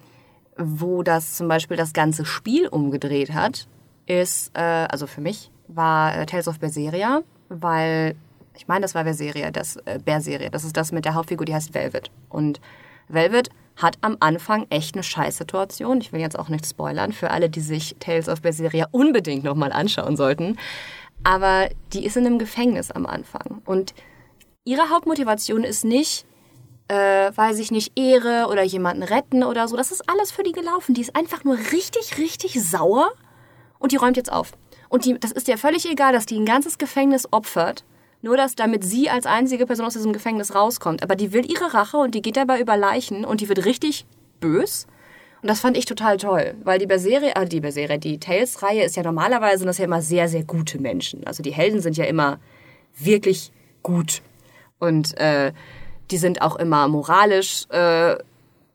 wo das zum Beispiel das ganze Spiel umgedreht hat, ist, äh, also für mich, war äh, Tales of Berseria, weil, ich meine, das war Berseria, das, äh, Berseria, das ist das mit der Hauptfigur, die heißt Velvet. Und Velvet hat am Anfang echt eine Scheißsituation. Ich will jetzt auch nicht spoilern für alle, die sich Tales of Berseria unbedingt nochmal anschauen sollten. Aber die ist in einem Gefängnis am Anfang. Und ihre Hauptmotivation ist nicht, äh, weiß ich nicht, Ehre oder jemanden retten oder so. Das ist alles für die gelaufen. Die ist einfach nur richtig, richtig sauer und die räumt jetzt auf. Und die, das ist ihr völlig egal, dass die ein ganzes Gefängnis opfert, nur dass damit sie als einzige Person aus diesem Gefängnis rauskommt. Aber die will ihre Rache und die geht dabei über Leichen und die wird richtig bös. Und das fand ich total toll, weil die Berserie, äh, die Berserie, die Tales-Reihe ist ja normalerweise, das ja immer sehr, sehr gute Menschen. Also die Helden sind ja immer wirklich gut. Und äh, die sind auch immer moralisch äh,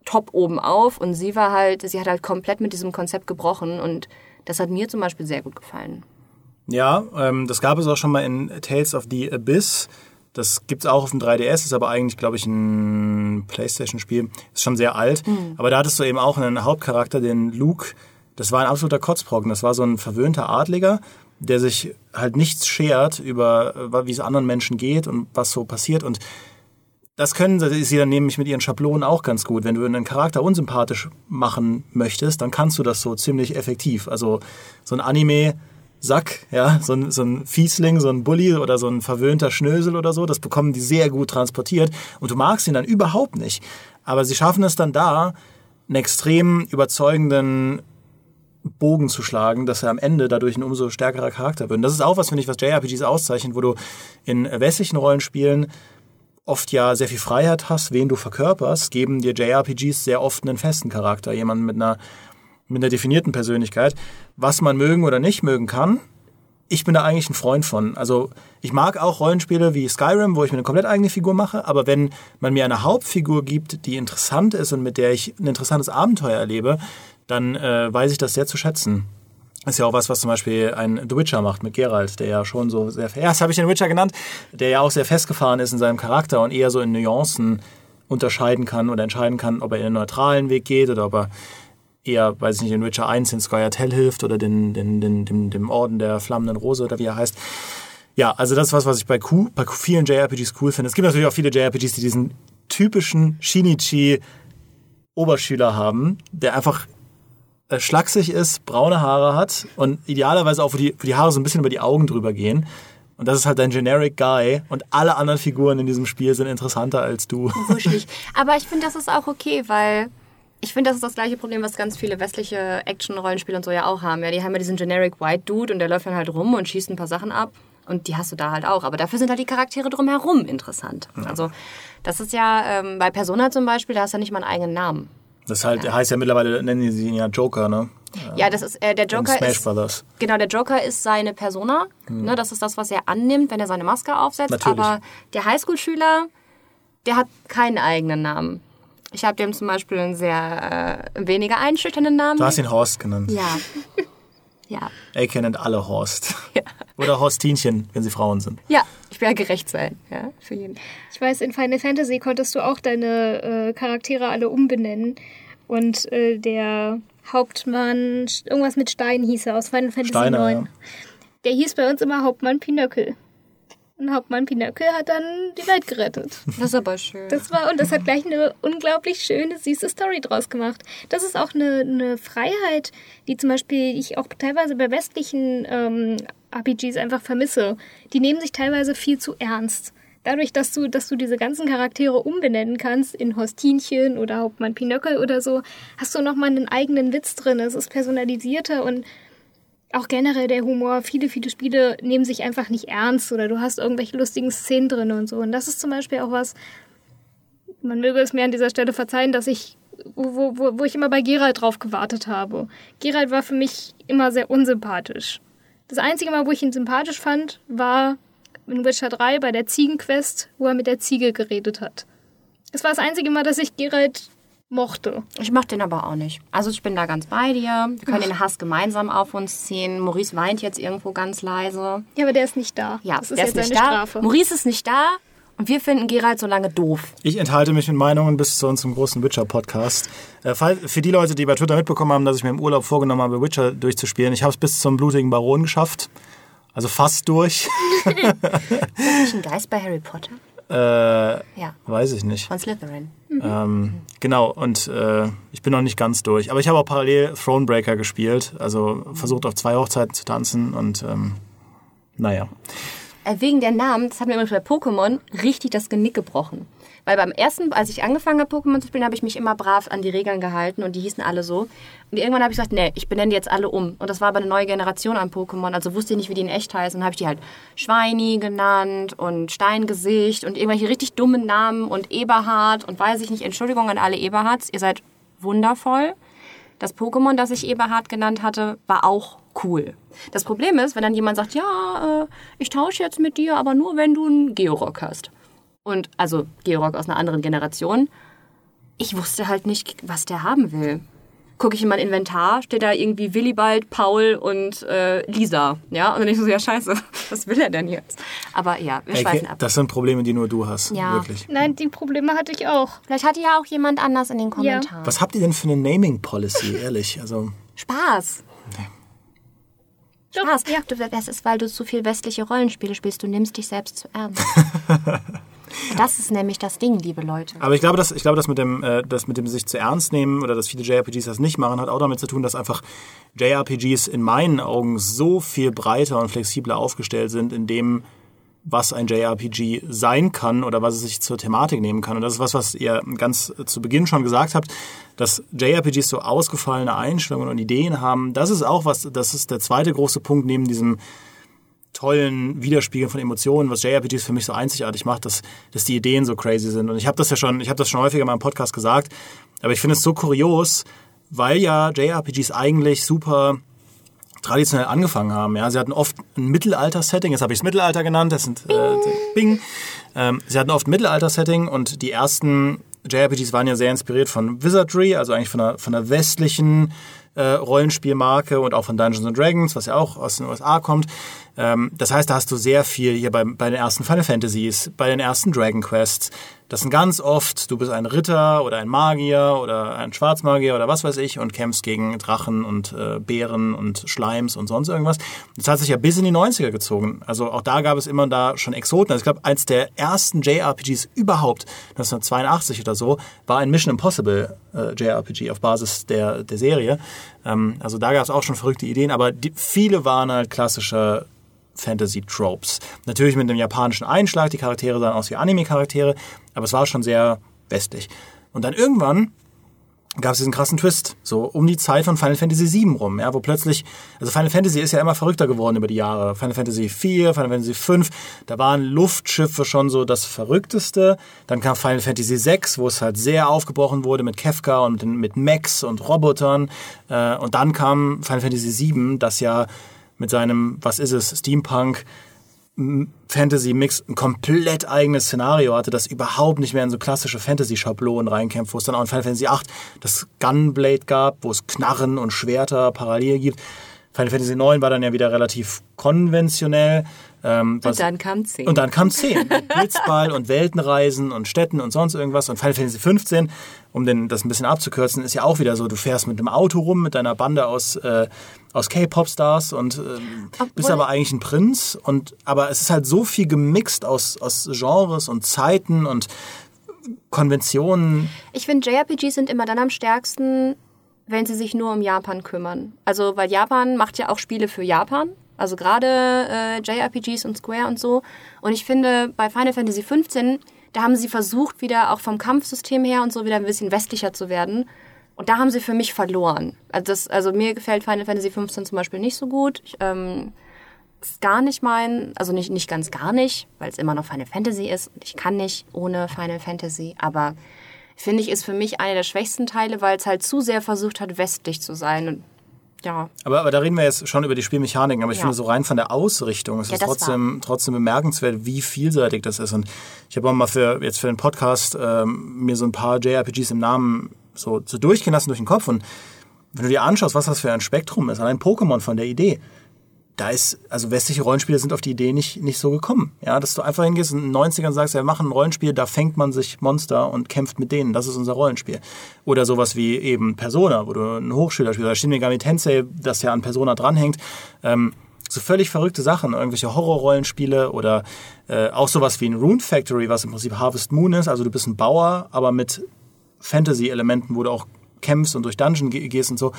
top oben auf. Und sie war halt, sie hat halt komplett mit diesem Konzept gebrochen. Und das hat mir zum Beispiel sehr gut gefallen. Ja, ähm, das gab es auch schon mal in Tales of the Abyss. Das gibt's auch auf dem 3DS, ist aber eigentlich, glaube ich, ein Playstation-Spiel. Ist schon sehr alt. Aber da hattest du eben auch einen Hauptcharakter, den Luke. Das war ein absoluter Kotzbrocken. Das war so ein verwöhnter Adliger, der sich halt nichts schert über, äh, wie es anderen Menschen geht und was so passiert. Und das können sie dann nämlich mit ihren Schablonen auch ganz gut. Wenn du einen Charakter unsympathisch machen möchtest, dann kannst du das so ziemlich effektiv. Also so ein Anime Sack, ja, so ein, so ein Fiesling, so ein Bully oder so ein verwöhnter Schnösel oder so, das bekommen die sehr gut transportiert und du magst ihn dann überhaupt nicht. Aber sie schaffen es dann da, einen extrem überzeugenden Bogen zu schlagen, dass er am Ende dadurch ein umso stärkerer Charakter wird. Und das ist auch was, finde ich, was JRPGs auszeichnet, wo du in westlichen Rollenspielen oft ja sehr viel Freiheit hast, wen du verkörperst, geben dir JRPGs sehr oft einen festen Charakter, jemanden mit einer, mit einer definierten Persönlichkeit. Was man mögen oder nicht mögen kann, ich bin da eigentlich ein Freund von. Also ich mag auch Rollenspiele wie Skyrim, wo ich mir eine komplett eigene Figur mache, aber wenn man mir eine Hauptfigur gibt, die interessant ist und mit der ich ein interessantes Abenteuer erlebe, dann äh, weiß ich das sehr zu schätzen. Ist ja auch was, was zum Beispiel ein The Witcher macht mit Geralt, der ja schon so sehr, ja, das habe ich den Witcher genannt, der ja auch sehr festgefahren ist in seinem Charakter und eher so in Nuancen unterscheiden kann oder entscheiden kann, ob er in einen neutralen Weg geht oder ob er eher, weiß ich nicht, in Witcher 1 in Scoia'tael hilft oder den, den, den, dem, dem Orden der flammenden Rose oder wie er heißt. Ja, also das ist was, was ich bei, Q, bei vielen JRPGs cool finde. Es gibt natürlich auch viele JRPGs, die diesen typischen Shinichi Oberschüler haben, der einfach äh, schlaksig ist, braune Haare hat und idealerweise auch, wo die, wo die Haare so ein bisschen über die Augen drüber gehen. Und das ist halt dein Generic Guy und alle anderen Figuren in diesem Spiel sind interessanter als du. Wuschelig. Aber ich finde, das ist auch okay, weil ich finde, das ist das gleiche Problem, was ganz viele westliche Action-Rollenspiele und so ja auch haben. Ja, die haben ja diesen Generic White Dude und der läuft dann halt rum und schießt ein paar Sachen ab. Und die hast du da halt auch. Aber dafür sind halt die Charaktere drumherum interessant. Also, das ist ja ähm, bei Persona zum Beispiel, da hast du ja nicht mal einen eigenen Namen. Das halt, heißt ja mittlerweile, nennen sie ihn ja Joker, ne? Ja, das ist äh, der Joker Smash ist Brothers. genau der Joker ist seine Persona. Ne, das ist das, was er annimmt, wenn er seine Maske aufsetzt. Natürlich. Aber der Highschool-Schüler, der hat keinen eigenen Namen. Ich habe dem zum Beispiel einen sehr äh, weniger einschüchternden Namen. Du hast ihn Horst genannt. Ja. Ja. AK nennt alle Horst. Ja. Oder Horstinchen, wenn sie Frauen sind. Ja, ich will ja gerecht sein. Ja, für jeden. Ich weiß, in Final Fantasy konntest du auch deine äh, Charaktere alle umbenennen. Und äh, der Hauptmann, irgendwas mit Stein hieß er aus Final Fantasy Steiner, 9. ja. Der hieß bei uns immer Hauptmann Pinöckel. Und Hauptmann Pinöckel hat dann die Welt gerettet. Das ist aber schön. Das war, und das hat gleich eine unglaublich schöne, süße Story draus gemacht. Das ist auch eine, eine Freiheit, die zum Beispiel ich auch teilweise bei westlichen ähm, RPGs einfach vermisse. Die nehmen sich teilweise viel zu ernst. Dadurch, dass du, dass du diese ganzen Charaktere umbenennen kannst in Hostinchen oder Hauptmann Pinöckel oder so, hast du nochmal einen eigenen Witz drin. Es ist personalisierter und auch generell der Humor. Viele, viele Spiele nehmen sich einfach nicht ernst oder du hast irgendwelche lustigen Szenen drin und so. Und das ist zum Beispiel auch was, man möge es mir an dieser Stelle verzeihen, dass ich, wo, wo, wo ich immer bei Geralt drauf gewartet habe. Geralt war für mich immer sehr unsympathisch. Das einzige Mal, wo ich ihn sympathisch fand, war in Witcher 3 bei der Ziegenquest, wo er mit der Ziege geredet hat. Das war das einzige Mal, dass ich Geralt mochte. Ich mach den aber auch nicht. Also ich bin da ganz bei dir. Wir können den Hass gemeinsam auf uns ziehen. Maurice weint jetzt irgendwo ganz leise. Ja, aber der ist nicht da. Ja, das ist der jetzt ist nicht seine da. Strafe. Maurice ist nicht da. Und wir finden Geralt so lange doof. Ich enthalte mich mit Meinungen bis zu unserem großen Witcher-Podcast. Äh, für die Leute, die bei Twitter mitbekommen haben, dass ich mir im Urlaub vorgenommen habe, Witcher durchzuspielen, ich habe es bis zum blutigen Baron geschafft. Also fast durch. Ist ein Geist bei Harry Potter? Äh, Ja, weiß ich nicht. von Slytherin. Ähm, genau, und äh, ich bin noch nicht ganz durch. Aber ich habe auch parallel Thronebreaker gespielt. Also versucht auf zwei Hochzeiten zu tanzen und ähm, naja. Äh, wegen der Namen, das hat mir übrigens bei Pokémon richtig das Genick gebrochen. Weil beim ersten, als ich angefangen habe, Pokémon zu spielen, habe ich mich immer brav an die Regeln gehalten und die hießen alle so. Und irgendwann habe ich gesagt, nee, ich benenne die jetzt alle um. Und das war aber eine neue Generation an Pokémon, also wusste ich nicht, wie die in echt heißen. Und habe ich die halt Schweini genannt und Steingesicht und irgendwelche richtig dummen Namen und Eberhard und weiß ich nicht. Entschuldigung an alle Eberhards, ihr seid wundervoll. Das Pokémon, das ich Eberhard genannt hatte, war auch cool. Das Problem ist, wenn dann jemand sagt, ja, äh, ich tausche jetzt mit dir, aber nur wenn du einen Georock hast. Und also Georock aus einer anderen Generation. Ich wusste halt nicht, was der haben will. gucke ich in mein Inventar, steht da irgendwie Willibald, Paul und äh, Lisa. Ja, und dann denke ich so, ja scheiße, was will er denn jetzt? Aber ja, wir Ey, schweifen ab. das sind Probleme, die nur du hast. Ja. Wirklich. Nein, die Probleme hatte ich auch. Vielleicht hatte ja auch jemand anders in den Kommentaren. Was habt ihr denn für eine Naming Policy, ehrlich? Also, Spaß. Doch, Spaß. Ja. Du, das ist, weil du zu viel westliche Rollenspiele spielst. Du nimmst dich selbst zu ernst. das ist nämlich das Ding, liebe Leute. aber ich glaube, dass, ich glaube, dass mit dem, äh, das mit dem sich zu ernst nehmen oder dass viele JRPGs das nicht machen, hat auch damit zu tun, dass einfach JRPGs in meinen Augen so viel breiter und flexibler aufgestellt sind, in dem, was ein JRPG sein kann oder was es sich zur Thematik nehmen kann. Und das ist was, was ihr ganz zu Beginn schon gesagt habt, dass JRPGs so ausgefallene Einstellungen und Ideen haben. Das ist auch was, das ist der zweite große Punkt neben diesem tollen Widerspiegeln von Emotionen, was JRPGs für mich so einzigartig macht, dass, dass die Ideen so crazy sind. Und ich habe das ja schon, ich habe das schon häufiger in meinem Podcast gesagt, aber ich finde es so kurios, weil ja JRPGs eigentlich super traditionell angefangen haben. Ja, sie hatten oft ein Mittelalter-Setting. Jetzt habe ich das Mittelalter genannt. Das sind äh, Bing. Ähm, sie hatten oft ein Mittelalter-Setting und die ersten JRPGs waren ja sehr inspiriert von Wizardry, also eigentlich von einer, von einer westlichen äh, Rollenspielmarke und auch von Dungeons and Dragons, was ja auch aus den USA kommt. Ähm, das heißt, da hast du sehr viel hier bei, bei den ersten Final Fantasies, bei den ersten Dragon Quests. Das sind ganz oft, du bist ein Ritter oder ein Magier oder ein Schwarzmagier oder was weiß ich und kämpfst gegen Drachen und äh, Bären und Schleims und sonst irgendwas. Das hat sich ja bis in die 90er gezogen. Also auch da gab es immer da schon Exoten. Also ich glaube, eins der ersten JRPGs überhaupt, 1982 oder so, war ein Mission Impossible äh, JRPG auf Basis der, der Serie. Ähm, also da gab es auch schon verrückte Ideen, aber die, viele waren halt klassische Fantasy-Tropes. Natürlich mit einem japanischen Einschlag, die Charaktere sahen aus wie Anime-Charaktere, aber es war schon sehr westlich. Und dann irgendwann gab es diesen krassen Twist, so um die Zeit von Final Fantasy VII rum, ja, wo plötzlich, also Final Fantasy ist ja immer verrückter geworden über die Jahre. Final Fantasy IV, Final Fantasy V, da waren Luftschiffe schon so das Verrückteste. Dann kam Final Fantasy VI, wo es halt sehr aufgebrochen wurde mit Kefka und mit, Mechs und Robotern. Äh, und dann kam Final Fantasy VII, das ja mit seinem, was ist es, Steampunk, Fantasy-Mix ein komplett eigenes Szenario hatte, das überhaupt nicht mehr in so klassische Fantasy-Schablonen reinkämpft, wo es dann auch in Final Fantasy VIII das Gunblade gab, wo es Knarren und Schwerter parallel gibt. Final Fantasy IX war dann ja wieder relativ konventionell. Ähm, was, Und dann kam 10. und dann kam 10. Mit Blitzball und Weltenreisen und Städten und sonst irgendwas. Und Final Fantasy 15, um den, das ein bisschen abzukürzen, ist ja auch wieder so, du fährst mit einem Auto rum, mit deiner Bande aus, äh, aus K-Pop-Stars und ähm, bist aber eigentlich ein Prinz. Und, aber es ist halt so viel gemixt aus, aus Genres und Zeiten und Konventionen. Ich finde, JRPGs sind immer dann am stärksten, wenn sie sich nur um Japan kümmern. Also, weil Japan macht ja auch Spiele für Japan. Also gerade äh, JRPGs und Square und so. Und ich finde, bei Final Fantasy XV, da haben sie versucht, wieder auch vom Kampfsystem her und so wieder ein bisschen westlicher zu werden. Und da haben sie für mich verloren. Also, das, also mir gefällt Final Fantasy XV zum Beispiel nicht so gut. Ich, ähm, ist gar nicht mein, also nicht, nicht ganz gar nicht, weil es immer noch Final Fantasy ist. Und ich kann nicht ohne Final Fantasy, aber finde ich, ist für mich einer der schwächsten Teile, weil es halt zu sehr versucht hat, westlich zu sein. Und ja, Aber, aber da reden wir jetzt schon über die Spielmechaniken, aber ich Ja. finde so rein von der Ausrichtung ist Ja, es das trotzdem, trotzdem bemerkenswert, wie vielseitig das ist. Und ich habe auch mal für jetzt für den Podcast ähm, mir so ein paar JRPGs im Namen so, so durchgehen lassen durch den Kopf. Und wenn du dir anschaust, was das für ein Spektrum ist, allein Pokémon von der Idee, da ist, also westliche Rollenspiele sind auf die Idee nicht, nicht so gekommen. Ja, dass du einfach hingehst und in den 90ern sagst, ja, wir machen ein Rollenspiel, da fängt man sich Monster und kämpft mit denen. Das ist unser Rollenspiel. Oder sowas wie eben Persona, wo du einen Hochschüler spielst. Oder Shin Megami Tensei, das ja an Persona dranhängt. Ähm, so völlig verrückte Sachen, irgendwelche Horrorrollenspiele oder äh, auch sowas wie ein Rune Factory, was im Prinzip Harvest Moon ist. Also du bist ein Bauer, aber mit Fantasy-Elementen, wo du auch kämpfst und durch Dungeon ge- gehst und so.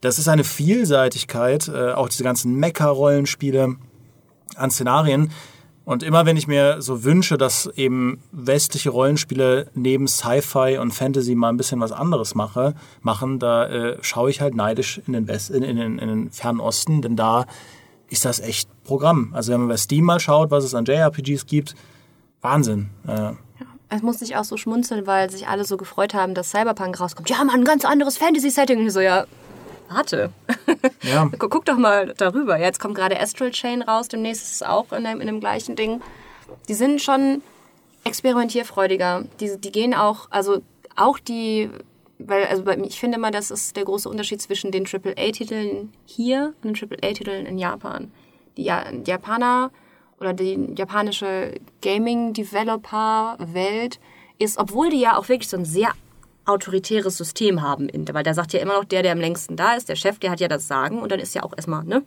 Das ist eine Vielseitigkeit, äh, auch diese ganzen Mecha-Rollenspiele an Szenarien. Und immer wenn ich mir so wünsche, dass eben westliche Rollenspiele neben Sci-Fi und Fantasy mal ein bisschen was anderes mache, machen, da äh, schaue ich halt neidisch in den, West, in, in, in den Fernen Osten, denn da ist das echt Programm. Also wenn man bei Steam mal schaut, was es an JRPGs gibt, Wahnsinn. Äh, es musste ich auch so schmunzeln, weil sich alle so gefreut haben, dass Cyberpunk rauskommt. Ja, man, ein ganz anderes Fantasy-Setting. So, ja, warte. ja. Guck, doch mal darüber. Jetzt kommt gerade Astral Chain raus, demnächst ist es auch in dem, in dem gleichen Ding. Die sind schon experimentierfreudiger. Die, die gehen auch, also auch die weil also ich finde mal, das ist der große Unterschied zwischen den AAA-Titeln hier und den AAA-Titeln in Japan. Die, ja die Japaner oder die japanische Gaming-Developer-Welt ist, obwohl die ja auch wirklich so ein sehr autoritäres System haben, weil da sagt ja immer noch der, der am längsten da ist, der Chef, der hat ja das Sagen und dann ist ja auch erstmal, ne?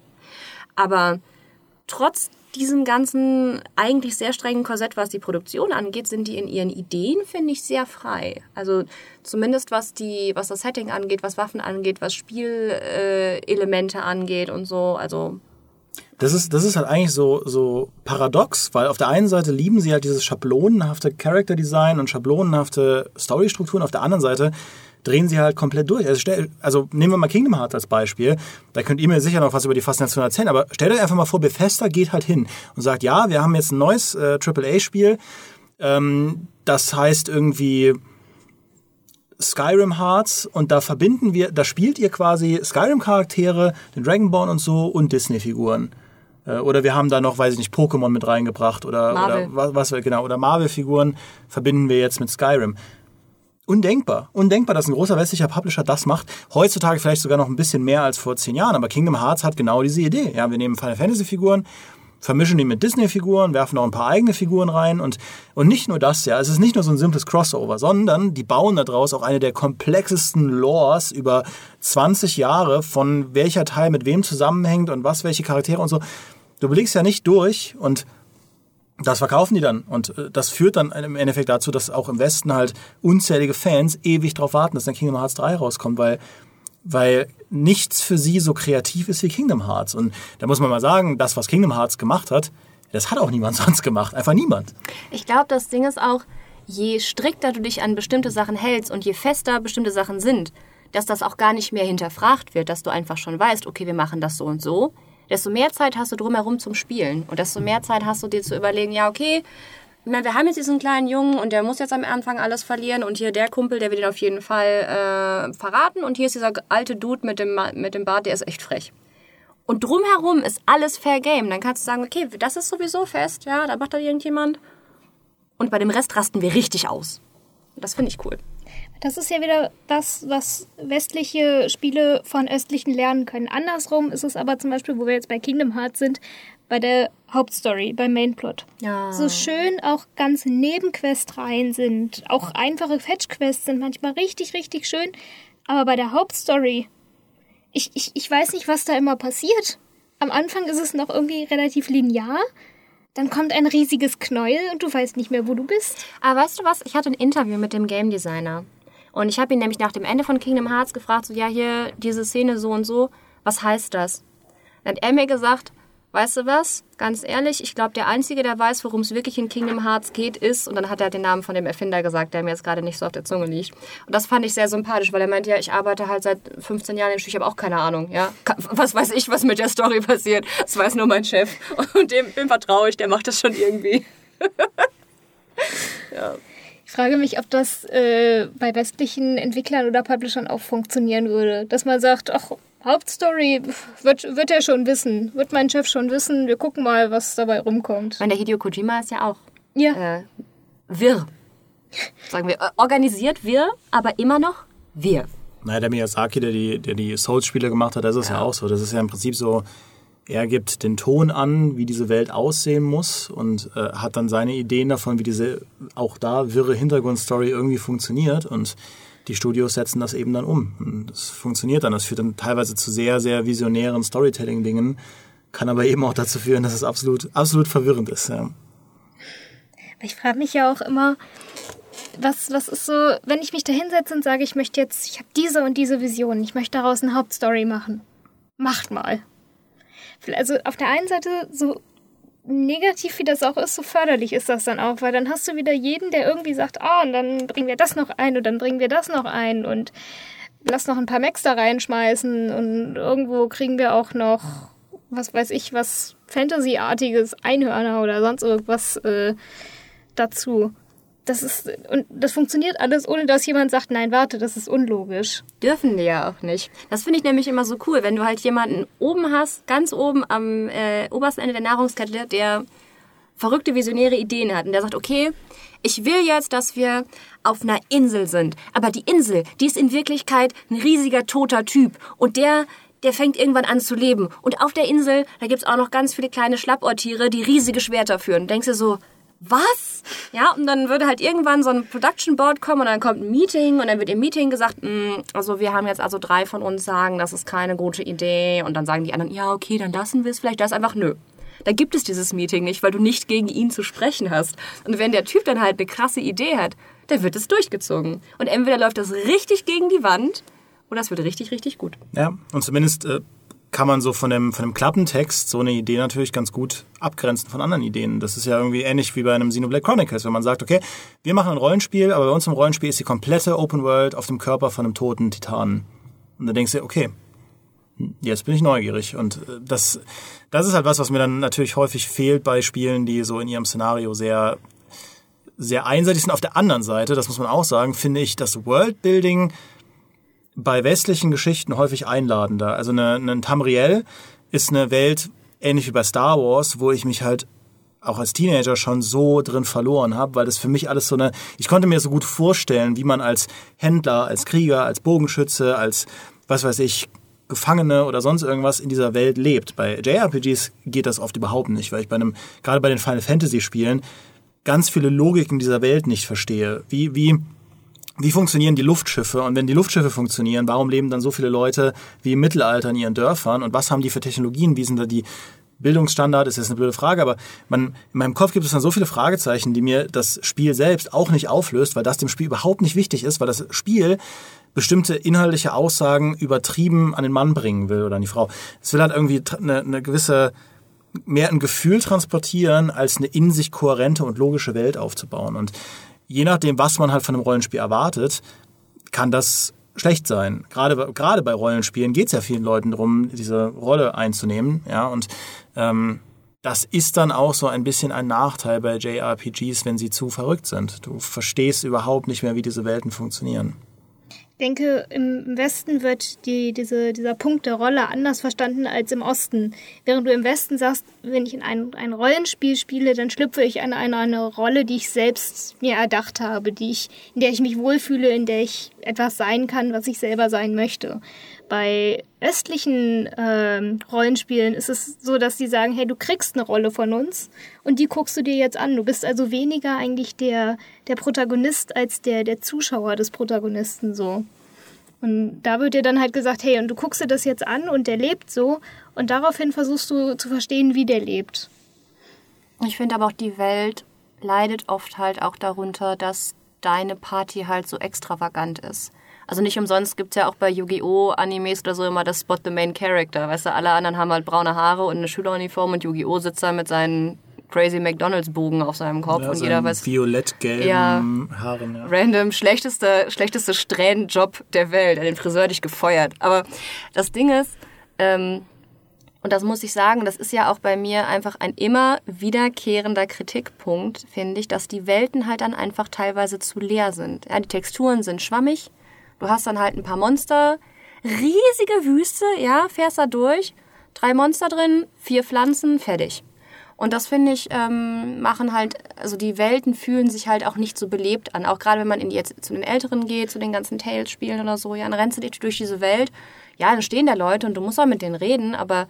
Aber trotz diesem ganzen eigentlich sehr strengen Korsett, was die Produktion angeht, sind die in ihren Ideen, finde ich, sehr frei. Also zumindest was die, was das Setting angeht, was Waffen angeht, was Spielelemente angeht und so. Also das ist, das ist halt eigentlich so, so paradox, weil auf der einen Seite lieben sie halt dieses schablonenhafte Character Design und schablonenhafte Storystrukturen, auf der anderen Seite drehen sie halt komplett durch. Also, stell, also nehmen wir mal Kingdom Hearts als Beispiel. Da könnt ihr mir sicher noch was über die Faszination erzählen, aber stellt euch einfach mal vor, Bethesda geht halt hin und sagt, ja, wir haben jetzt ein neues äh, AAA-Spiel, ähm, das heißt irgendwie Skyrim Hearts und da verbinden wir, da spielt ihr quasi Skyrim-Charaktere, den Dragonborn und so und Disney-Figuren. Äh, oder wir haben da noch, weiß ich nicht, Pokémon mit reingebracht oder, oder was, was genau, oder Marvel-Figuren verbinden wir jetzt mit Skyrim. Undenkbar. Undenkbar, dass ein großer westlicher Publisher das macht. Heutzutage vielleicht sogar noch ein bisschen mehr als vor zehn Jahren, aber Kingdom Hearts hat genau diese Idee. Ja, wir nehmen Final Fantasy Figuren, vermischen die mit Disney-Figuren, werfen noch ein paar eigene Figuren rein und, und nicht nur das, ja, es ist nicht nur so ein simples Crossover, sondern die bauen daraus auch eine der komplexesten Lores über 20 Jahre von welcher Teil mit wem zusammenhängt und was, welche Charaktere und so. Du blickst ja nicht durch und das verkaufen die dann. Und äh, das führt dann im Endeffekt dazu, dass auch im Westen halt unzählige Fans ewig darauf warten, dass dann Kingdom Hearts 3 rauskommt, weil weil nichts für sie so kreativ ist wie Kingdom Hearts. Und da muss man mal sagen, das, was Kingdom Hearts gemacht hat, das hat auch niemand sonst gemacht. Einfach niemand. Ich glaube, das Ding ist auch, je strikter du dich an bestimmte Sachen hältst und je fester bestimmte Sachen sind, dass das auch gar nicht mehr hinterfragt wird, dass du einfach schon weißt, okay, wir machen das so und so, desto mehr Zeit hast du drumherum zum Spielen und desto mehr Zeit hast du dir zu überlegen, ja, okay, meine, wir haben jetzt diesen kleinen Jungen und der muss jetzt am Anfang alles verlieren und hier der Kumpel, der will ihn auf jeden Fall äh, verraten und hier ist dieser alte Dude mit dem, mit dem Bart, der ist echt frech. Und drumherum ist alles Fair Game. Dann kannst du sagen, okay, das ist sowieso fest, ja, da macht da irgendjemand. Und bei dem Rest rasten wir richtig aus. Das finde ich cool. Das ist ja wieder das, was westliche Spiele von östlichen lernen können. Andersrum ist es aber zum Beispiel, wo wir jetzt bei Kingdom Hearts sind, bei der Hauptstory, beim Mainplot. Ja. So schön auch ganz Nebenquestreihen sind, auch einfache Fetch-Quests sind manchmal richtig, richtig schön. Aber bei der Hauptstory, ich, ich, ich weiß nicht, was da immer passiert. Am Anfang ist es noch irgendwie relativ linear. Dann kommt ein riesiges Knäuel und du weißt nicht mehr, wo du bist. Aber weißt du was? Ich hatte ein Interview mit dem Game Designer. Und ich habe ihn nämlich nach dem Ende von Kingdom Hearts gefragt, so, ja, hier, diese Szene so und so, was heißt das? Dann hat er mir gesagt, weißt du was? Ganz ehrlich, ich glaube, der Einzige, der weiß, worum es wirklich in Kingdom Hearts geht, ist, und dann hat er den Namen von dem Erfinder gesagt, der mir jetzt gerade nicht so auf der Zunge liegt. Und das fand ich sehr sympathisch, weil er meinte, ja, ich arbeite halt seit 15 Jahren im Spiel, ich habe auch keine Ahnung, ja. Was weiß ich, was mit der Story passiert? Das weiß nur mein Chef. Und dem, dem vertraue ich, der macht das schon irgendwie. ja. Ich frage mich, ob das äh, bei westlichen Entwicklern oder Publishern auch funktionieren würde. Dass man sagt, ach, Hauptstory wird, wird er schon wissen, wird mein Chef schon wissen. Wir gucken mal, was dabei rumkommt. Und der Hideo Kojima ist ja auch ja. Äh, wirr. Sagen wir, organisiert wirr, aber immer noch wirr. Naja, der Miyazaki, der die, der die Souls-Spiele gemacht hat, das ist ja. ja auch so. Das ist ja im Prinzip so, er gibt den Ton an, wie diese Welt aussehen muss und äh, hat dann seine Ideen davon, wie diese auch da wirre Hintergrundstory irgendwie funktioniert und die Studios setzen das eben dann um. Und das funktioniert dann. Das führt dann teilweise zu sehr, sehr visionären Storytelling-Dingen, kann aber eben auch dazu führen, dass es absolut, absolut verwirrend ist. Ja. Ich frage mich ja auch immer, was, was ist so, wenn ich mich da hinsetze und sage, ich möchte jetzt, ich habe diese und diese Vision, ich möchte daraus eine Hauptstory machen. Macht mal. Also auf der einen Seite so negativ wie das auch ist, so förderlich ist das dann auch, weil dann hast du wieder jeden, der irgendwie sagt, ah, oh, und dann bringen wir das noch ein und dann bringen wir das noch ein und lass noch ein paar Max da reinschmeißen und irgendwo kriegen wir auch noch, was weiß ich, was Fantasy-artiges, Einhörner oder sonst irgendwas äh, dazu das ist, und das funktioniert alles, ohne dass jemand sagt, nein, warte, das ist unlogisch. Dürfen die ja auch nicht. Das finde ich nämlich immer so cool, wenn du halt jemanden oben hast, ganz oben am äh, obersten Ende der Nahrungskette, der verrückte visionäre Ideen hat und der sagt, okay, ich will jetzt, dass wir auf einer Insel sind. Aber die Insel, die ist in Wirklichkeit ein riesiger toter Typ. Und der, der fängt irgendwann an zu leben. Und auf der Insel, da gibt's auch noch ganz viele kleine Schlappohrtiere, die riesige Schwerter führen. denkst du so, was? Ja, und dann würde halt irgendwann so ein Production Board kommen und dann kommt ein Meeting und dann wird im Meeting gesagt, mm, also wir haben jetzt also drei von uns sagen, das ist keine gute Idee und dann sagen die anderen, ja, okay, dann lassen wir es vielleicht, das einfach nö. Da gibt es dieses Meeting nicht, weil du nicht gegen ihn zu sprechen hast. Und wenn der Typ dann halt eine krasse Idee hat, dann wird es durchgezogen. Und entweder läuft das richtig gegen die Wand oder es wird richtig, richtig gut. Ja, und zumindest äh, kann man so von dem, von dem Klappentext so eine Idee natürlich ganz gut abgrenzen von anderen Ideen. Das ist ja irgendwie ähnlich wie bei einem Xenoblade Chronicles, wenn man sagt, okay, wir machen ein Rollenspiel, aber bei uns im Rollenspiel ist die komplette Open World auf dem Körper von einem toten Titanen. Und dann denkst du, okay, jetzt bin ich neugierig. Und äh, das, das ist halt was, was mir dann natürlich häufig fehlt bei Spielen, die so in ihrem Szenario sehr, sehr einseitig sind. Auf der anderen Seite, das muss man auch sagen, finde ich das Worldbuilding bei westlichen Geschichten häufig einladender. Also eine Tamriel ist eine Welt, ähnlich wie bei Star Wars, wo ich mich halt auch als Teenager schon so drin verloren habe, weil das für mich alles so eine, ich konnte mir so gut vorstellen, wie man als Händler, als Krieger, als Bogenschütze, als was weiß ich, Gefangene oder sonst irgendwas in dieser Welt lebt. Bei JRPGs geht das oft überhaupt nicht, weil ich bei einem, gerade bei den Final Fantasy Spielen, ganz viele Logiken dieser Welt nicht verstehe. Wie, wie, wie funktionieren die Luftschiffe? Und wenn die Luftschiffe funktionieren, warum leben dann so viele Leute wie im Mittelalter in ihren Dörfern? Und was haben die für Technologien? Wie sind da die Bildungsstandard? Ist jetzt eine blöde Frage, aber man, in meinem Kopf gibt es dann so viele Fragezeichen, die mir das Spiel selbst auch nicht auflöst, weil das dem Spiel überhaupt nicht wichtig ist, weil das Spiel bestimmte inhaltliche Aussagen übertrieben an den Mann bringen will oder an die Frau. Es will halt irgendwie eine, eine gewisse mehr ein Gefühl transportieren, als eine in sich kohärente und logische Welt aufzubauen. Und je nachdem, was man halt von einem Rollenspiel erwartet, kann das schlecht sein. Gerade, gerade bei Rollenspielen geht es ja vielen Leuten darum, diese Rolle einzunehmen. Ja, und ähm, das ist dann auch so ein bisschen ein Nachteil bei JRPGs, wenn sie zu verrückt sind. Du verstehst überhaupt nicht mehr, wie diese Welten funktionieren denke, im Westen wird die, diese, dieser Punkt der Rolle anders verstanden als im Osten. Während du im Westen sagst, wenn ich in ein, ein Rollenspiel spiele, dann schlüpfe ich in eine, eine Rolle, die ich selbst mir erdacht habe, die ich, in der ich mich wohlfühle, in der ich etwas sein kann, was ich selber sein möchte. Bei östlichen ähm, Rollenspielen ist es so, dass die sagen, hey, du kriegst eine Rolle von uns und die guckst du dir jetzt an. Du bist also weniger eigentlich der, der Protagonist als der, der Zuschauer des Protagonisten so. Und da wird dir dann halt gesagt, hey, und du guckst dir das jetzt an und der lebt so und daraufhin versuchst du zu verstehen, wie der lebt. Ich finde aber auch, die Welt leidet oft halt auch darunter, dass deine Party halt so extravagant ist. Also nicht umsonst gibt es ja auch bei Yu-Gi-Oh! Animes oder so immer das Spot the Main Character. Weißt du, alle anderen haben halt braune Haare und eine Schüleruniform und Yu-Gi-Oh! sitzt da mit seinen crazy McDonalds-Bogen auf seinem Kopf ja, und jeder weiß. Violett-gelben ja, Haaren, ja. Random, schlechteste, schlechteste Strähnenjob der Welt. Den Friseur hat dich gefeuert. Aber das Ding ist, ähm, und das muss ich sagen, das ist ja auch bei mir einfach ein immer wiederkehrender Kritikpunkt, finde ich, dass die Welten halt dann einfach teilweise zu leer sind. Ja, die Texturen sind schwammig, Du hast dann halt ein paar Monster, riesige Wüste, ja, fährst da durch, drei Monster drin, vier Pflanzen, fertig. Und das finde ich, ähm, machen halt, also die Welten fühlen sich halt auch nicht so belebt an. Auch gerade wenn man in die, jetzt zu den Älteren geht, zu den ganzen Tales-Spielen oder so, ja, dann rennst du dich durch diese Welt. Ja, dann stehen da Leute und du musst auch mit denen reden, aber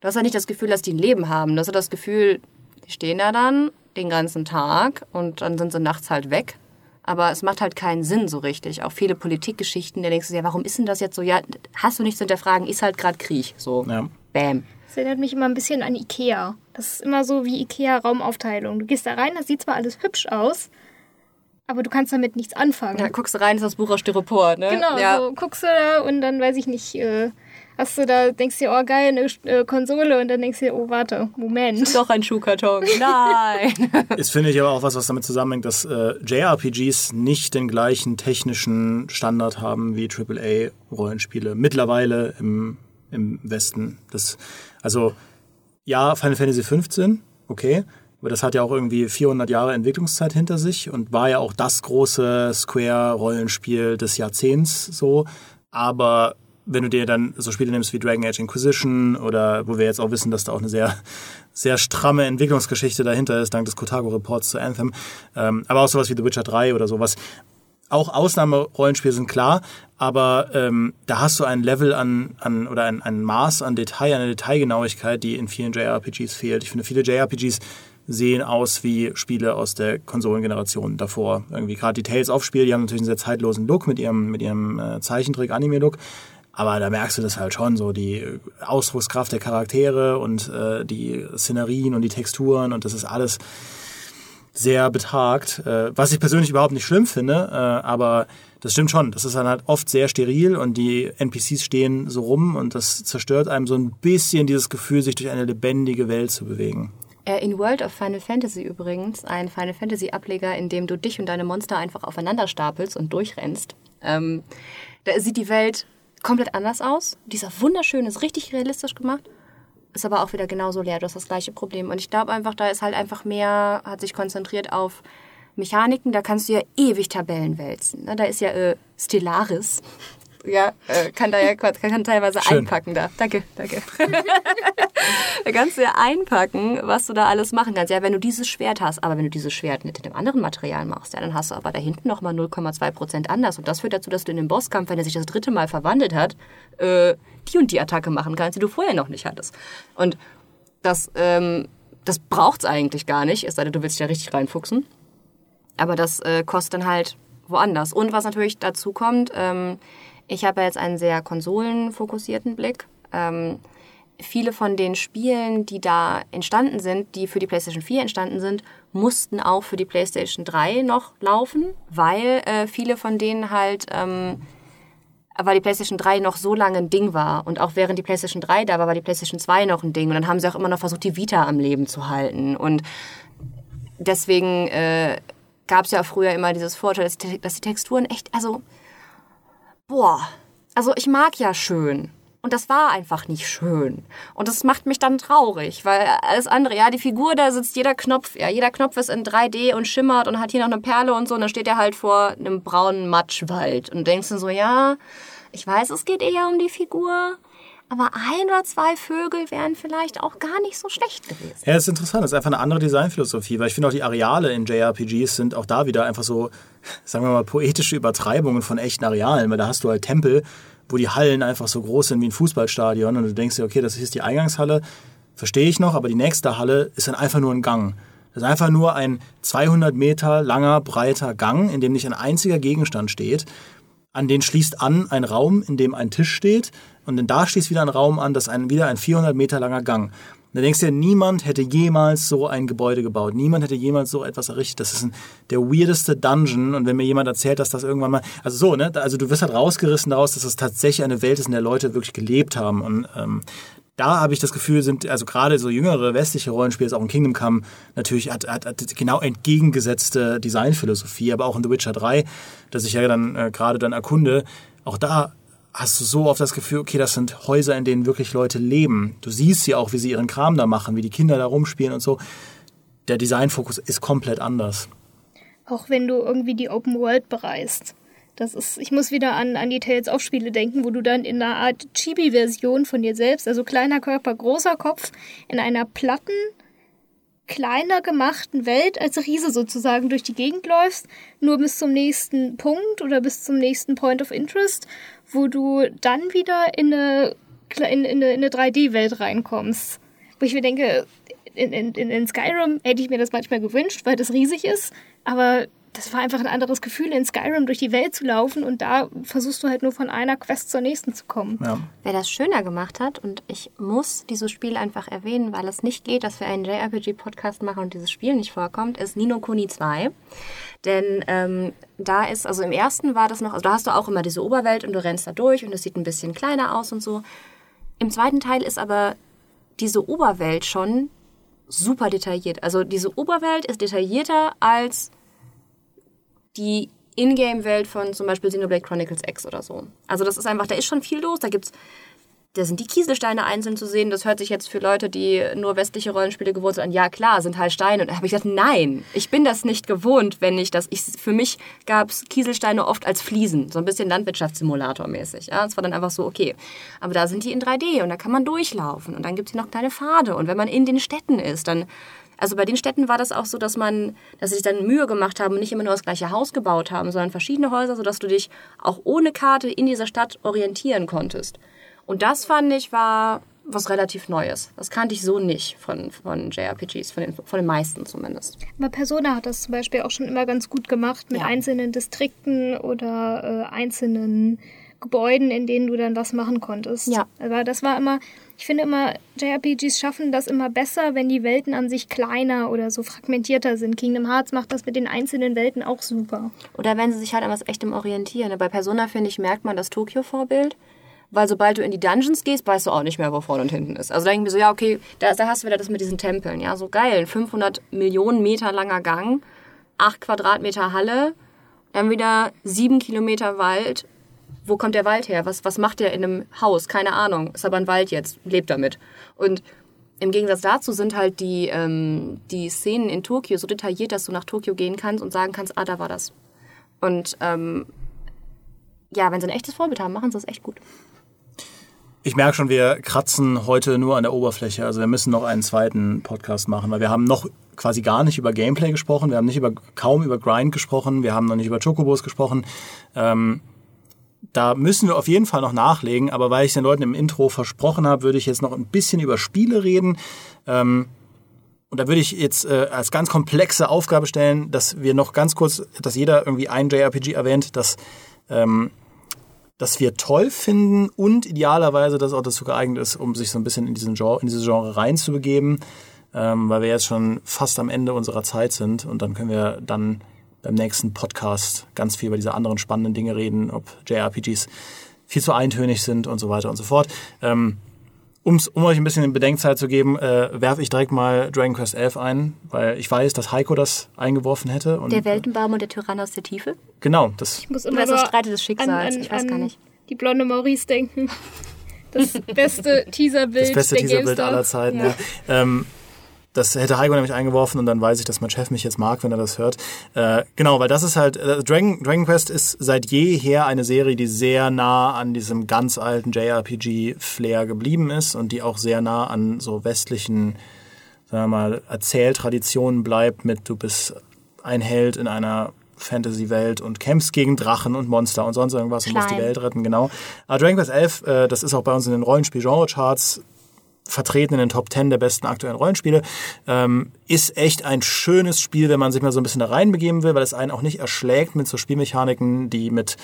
du hast halt nicht das Gefühl, dass die ein Leben haben. Du hast das Gefühl, die stehen da dann den ganzen Tag und dann sind sie nachts halt weg aber es macht halt keinen Sinn so richtig. Auch viele Politikgeschichten, da denkst du, ja, warum ist denn das jetzt so? Ja, hast du nichts zu hinterfragen, ist halt gerade Krieg. So, ja. bam. Das erinnert mich immer ein bisschen an Ikea. Das ist immer so wie Ikea-Raumaufteilung. Du gehst da rein, das sieht zwar alles hübsch aus, aber du kannst damit nichts anfangen. Ja, guckst du rein, ist das Buch aus Styropor, ne? Genau, ja. so guckst du da und dann weiß ich nicht, äh, hast du da, denkst dir, oh geil, eine äh, Konsole und dann denkst du dir, oh warte, Moment. Ist doch ein Schuhkarton. Nein. Ist, finde ich, aber auch was, was damit zusammenhängt, dass äh, JRPGs nicht den gleichen technischen Standard haben wie AAA-Rollenspiele. Mittlerweile im, im Westen. Das, also, ja, Final Fantasy 15, okay. Aber das hat ja auch irgendwie 400 Jahre Entwicklungszeit hinter sich und war ja auch das große Square-Rollenspiel des Jahrzehnts so. Aber wenn du dir dann so Spiele nimmst wie Dragon Age Inquisition oder wo wir jetzt auch wissen, dass da auch eine sehr, sehr stramme Entwicklungsgeschichte dahinter ist, dank des Kotaku-Reports zu Anthem, ähm, aber auch sowas wie The Witcher 3 oder sowas. Auch Ausnahmerollenspiele sind klar, aber ähm, da hast du ein Level an, an oder ein, ein Maß an Detail, eine Detailgenauigkeit, die in vielen JRPGs fehlt. Ich finde, viele JRPGs sehen aus wie Spiele aus der Konsolengeneration davor. Irgendwie gerade die Tales-of-Spiele, die haben natürlich einen sehr zeitlosen Look mit ihrem, mit ihrem äh, Zeichentrick-Anime-Look. Aber da merkst du das halt schon, so die Ausdruckskraft der Charaktere und äh, die Szenerien und die Texturen und das ist alles sehr betagt, äh, was ich persönlich überhaupt nicht schlimm finde, äh, aber das stimmt schon. Das ist dann halt oft sehr steril und die NPCs stehen so rum und das zerstört einem so ein bisschen dieses Gefühl, sich durch eine lebendige Welt zu bewegen. Äh, in World of Final Fantasy übrigens, ein Final Fantasy Ableger, in dem du dich und deine Monster einfach aufeinander stapelst und durchrennst. Ähm, da sieht die Welt komplett anders aus. Dieser wunderschön, ist richtig realistisch gemacht. Ist aber auch wieder genauso leer. Du hast das gleiche Problem. Und ich glaube einfach, da ist halt einfach mehr, hat sich konzentriert auf Mechaniken. Da kannst du ja ewig Tabellen wälzen. Ne? Da ist ja äh, Stellaris ja, äh, kann da ja kann teilweise Schön. einpacken da. Danke, danke. da kannst du ja einpacken, was du da alles machen kannst. Ja, wenn du dieses Schwert hast, aber wenn du dieses Schwert mit dem anderen Material machst, ja, dann hast du aber da hinten nochmal 0,2 Prozent anders. Und das führt dazu, dass du in dem Bosskampf, wenn er sich das dritte Mal verwandelt hat, äh, die und die Attacke machen kannst, die du vorher noch nicht hattest. Und das, ähm, das braucht's eigentlich gar nicht, es sei denn, du willst dich da richtig reinfuchsen. Aber das äh, kostet dann halt woanders. Und was natürlich dazu kommt, ähm, ich habe jetzt einen sehr konsolenfokussierten Blick. Ähm, viele von den Spielen, die da entstanden sind, die für die PlayStation 4 entstanden sind, mussten auch für die PlayStation 3 noch laufen, weil äh, viele von denen halt, ähm, weil die PlayStation 3 noch so lange ein Ding war. Und auch während die PlayStation 3 da war, war die PlayStation 2 noch ein Ding. Und dann haben sie auch immer noch versucht, die Vita am Leben zu halten. Und deswegen äh, gab es ja früher immer dieses Vorteil, dass die, dass die Texturen echt, also boah, also ich mag ja schön. Und das war einfach nicht schön. Und das macht mich dann traurig, weil alles andere, ja, die Figur, da sitzt jeder Knopf, ja, jeder Knopf ist in 3D und schimmert und hat hier noch eine Perle und so, und dann steht er halt vor einem braunen Matschwald und denkst du so, ja, ich weiß, es geht eher um die Figur, aber ein oder zwei Vögel wären vielleicht auch gar nicht so schlecht gewesen. Ja, das ist interessant. Das ist einfach eine andere Designphilosophie, weil ich finde auch die Areale in JRPGs sind auch da wieder einfach so, sagen wir mal, poetische Übertreibungen von echten Arealen, weil da hast du halt Tempel, wo die Hallen einfach so groß sind wie ein Fußballstadion und du denkst dir, okay, das ist die Eingangshalle, verstehe ich noch, aber die nächste Halle ist dann einfach nur ein Gang. Das ist einfach nur ein 200 Meter langer, breiter Gang, in dem nicht ein einziger Gegenstand steht. An den schließt an ein Raum, in dem ein Tisch steht, und dann da schließt wieder ein Raum an, das ist ein, wieder ein 400 Meter langer Gang. Da denkst du dir, niemand hätte jemals so ein Gebäude gebaut. Niemand hätte jemals so etwas errichtet. Das ist ein, der weirdeste Dungeon. Und wenn mir jemand erzählt, dass das irgendwann mal, also so, ne, also du wirst halt rausgerissen daraus, dass es das tatsächlich eine Welt ist, in der Leute wirklich gelebt haben. Und ähm, da habe ich das Gefühl, sind also gerade so jüngere westliche Rollenspiele, auch in Kingdom Come, natürlich hat, hat, hat genau entgegengesetzte Designphilosophie, aber auch in The Witcher 3, das ich ja dann äh, gerade dann erkunde, auch da hast du so oft das Gefühl, okay, das sind Häuser, in denen wirklich Leute leben. Du siehst sie auch, wie sie ihren Kram da machen, wie die Kinder da rumspielen und so. Der Designfokus ist komplett anders. Auch wenn du irgendwie die Open World bereist. Das ist, ich muss wieder an, an die Tales of Spiele denken, wo du dann in einer Art Chibi-Version von dir selbst, also kleiner Körper, großer Kopf, in einer platten, kleiner gemachten Welt als Riese sozusagen durch die Gegend läufst, nur bis zum nächsten Punkt oder bis zum nächsten Point of Interest, wo du dann wieder in eine, in, in eine, eine 3D-Welt reinkommst. Wo ich mir denke, in, in, in Skyrim hätte ich mir das manchmal gewünscht, weil das riesig ist, aber das war einfach ein anderes Gefühl, in Skyrim durch die Welt zu laufen und da versuchst du halt nur von einer Quest zur nächsten zu kommen. Ja. Wer das schöner gemacht hat, und ich muss dieses Spiel einfach erwähnen, weil es nicht geht, dass wir einen JRPG-Podcast machen und dieses Spiel nicht vorkommt, ist Nino Kuni 2. Denn ähm, da ist, also im ersten war das noch, also da hast du auch immer diese Oberwelt und du rennst da durch und es sieht ein bisschen kleiner aus und so. Im zweiten Teil ist aber diese Oberwelt schon super detailliert. Also diese Oberwelt ist detaillierter als die Ingame-Welt von zum Beispiel Xenoblade Chronicles X oder so. Also das ist einfach, da ist schon viel los. Da gibt's da sind die Kieselsteine einzeln zu sehen. Das hört sich jetzt für Leute, die nur westliche Rollenspiele gewohnt sind, an. Ja, klar, sind halt Steine. Und da habe ich gesagt, nein, ich bin das nicht gewohnt, wenn ich das. Ich, für mich gab es Kieselsteine oft als Fliesen, so ein bisschen Landwirtschaftssimulator-mäßig. Ja, es war dann einfach so, okay. Aber da sind die in 3D und da kann man durchlaufen. Und dann gibt es hier noch kleine Pfade. Und wenn man in den Städten ist, dann also bei den Städten war das auch so, dass man, dass sie sich dann Mühe gemacht haben und nicht immer nur das gleiche Haus gebaut haben, sondern verschiedene Häuser, sodass du dich auch ohne Karte in dieser Stadt orientieren konntest. Und das fand ich war was relativ Neues. Das kannte ich so nicht von, von JRPGs, von den, von den meisten zumindest. Aber Persona hat das zum Beispiel auch schon immer ganz gut gemacht mit ja. einzelnen Distrikten oder äh, einzelnen Gebäuden, in denen du dann das machen konntest. Ja. Aber das war immer, ich finde immer, JRPGs schaffen das immer besser, wenn die Welten an sich kleiner oder so fragmentierter sind. Kingdom Hearts macht das mit den einzelnen Welten auch super. Oder wenn sie sich halt an was Echtem orientieren. Bei Persona, finde ich, merkt man das Tokio-Vorbild weil sobald du in die Dungeons gehst, weißt du auch nicht mehr, wo vorne und hinten ist. Also da denke ich mir so, ja, okay, da, da hast du wieder das mit diesen Tempeln, ja, so geil, 500 Millionen Meter langer Gang, 8 Quadratmeter Halle, dann wieder 7 Kilometer Wald. Wo kommt der Wald her? Was, was macht der in einem Haus? Keine Ahnung. Ist aber ein Wald jetzt, lebt damit. Und im Gegensatz dazu sind halt die, ähm, die Szenen in Tokio so detailliert, dass du nach Tokio gehen kannst und sagen kannst, ah, da war das. Und ähm, ja, wenn sie ein echtes Vorbild haben, machen sie das echt gut. Ich merke schon, wir kratzen heute nur an der Oberfläche. Also wir müssen noch einen zweiten Podcast machen, weil wir haben noch quasi gar nicht über Gameplay gesprochen, wir haben nicht über kaum über Grind gesprochen, wir haben noch nicht über Chocobos gesprochen. Ähm, da müssen wir auf jeden Fall noch nachlegen, aber weil ich den Leuten im Intro versprochen habe, würde ich jetzt noch ein bisschen über Spiele reden. Ähm, und da würde ich jetzt äh, als ganz komplexe Aufgabe stellen, dass wir noch ganz kurz, dass jeder irgendwie ein JRPG erwähnt, das ähm, das wir toll finden und idealerweise, dass auch dazu geeignet ist, um sich so ein bisschen in, diesen Genre, in dieses Genre reinzubegeben, ähm, weil wir jetzt schon fast am Ende unserer Zeit sind und dann können wir dann beim nächsten Podcast ganz viel über diese anderen spannenden Dinge reden, ob JRPGs viel zu eintönig sind und so weiter und so fort. Ähm, Um's, um euch ein bisschen in Bedenkzeit zu geben, äh, werfe ich direkt mal Dragon Quest 11 ein, weil ich weiß, dass Heiko das eingeworfen hätte. Und, der Weltenbaum und der Tyrann aus der Tiefe? Genau. Das ich muss immer das Streite des Schicksals, an, an, ich weiß gar nicht. Die blonde Maurice denken. Das beste Teaserbild Das beste Teaserbild aller Zeiten, ja. ja. Ähm, das hätte Heiko nämlich eingeworfen und dann weiß ich, dass mein Chef mich jetzt mag, wenn er das hört. Äh, genau, weil das ist halt, äh, Dragon, Dragon Quest ist seit jeher eine Serie, die sehr nah an diesem ganz alten JRPG-Flair geblieben ist und die auch sehr nah an so westlichen, sagen wir mal, Erzähltraditionen bleibt mit du bist ein Held in einer Fantasy-Welt und kämpfst gegen Drachen und Monster und sonst irgendwas Klein. und musst die Welt retten, genau. Aber Dragon Quest 11, äh, das ist auch bei uns in den Rollenspiel-Genre-Charts vertreten in den Top 10 der besten aktuellen Rollenspiele. Ähm, ist echt ein schönes Spiel, wenn man sich mal so ein bisschen da reinbegeben will, weil es einen auch nicht erschlägt mit so Spielmechaniken, die mit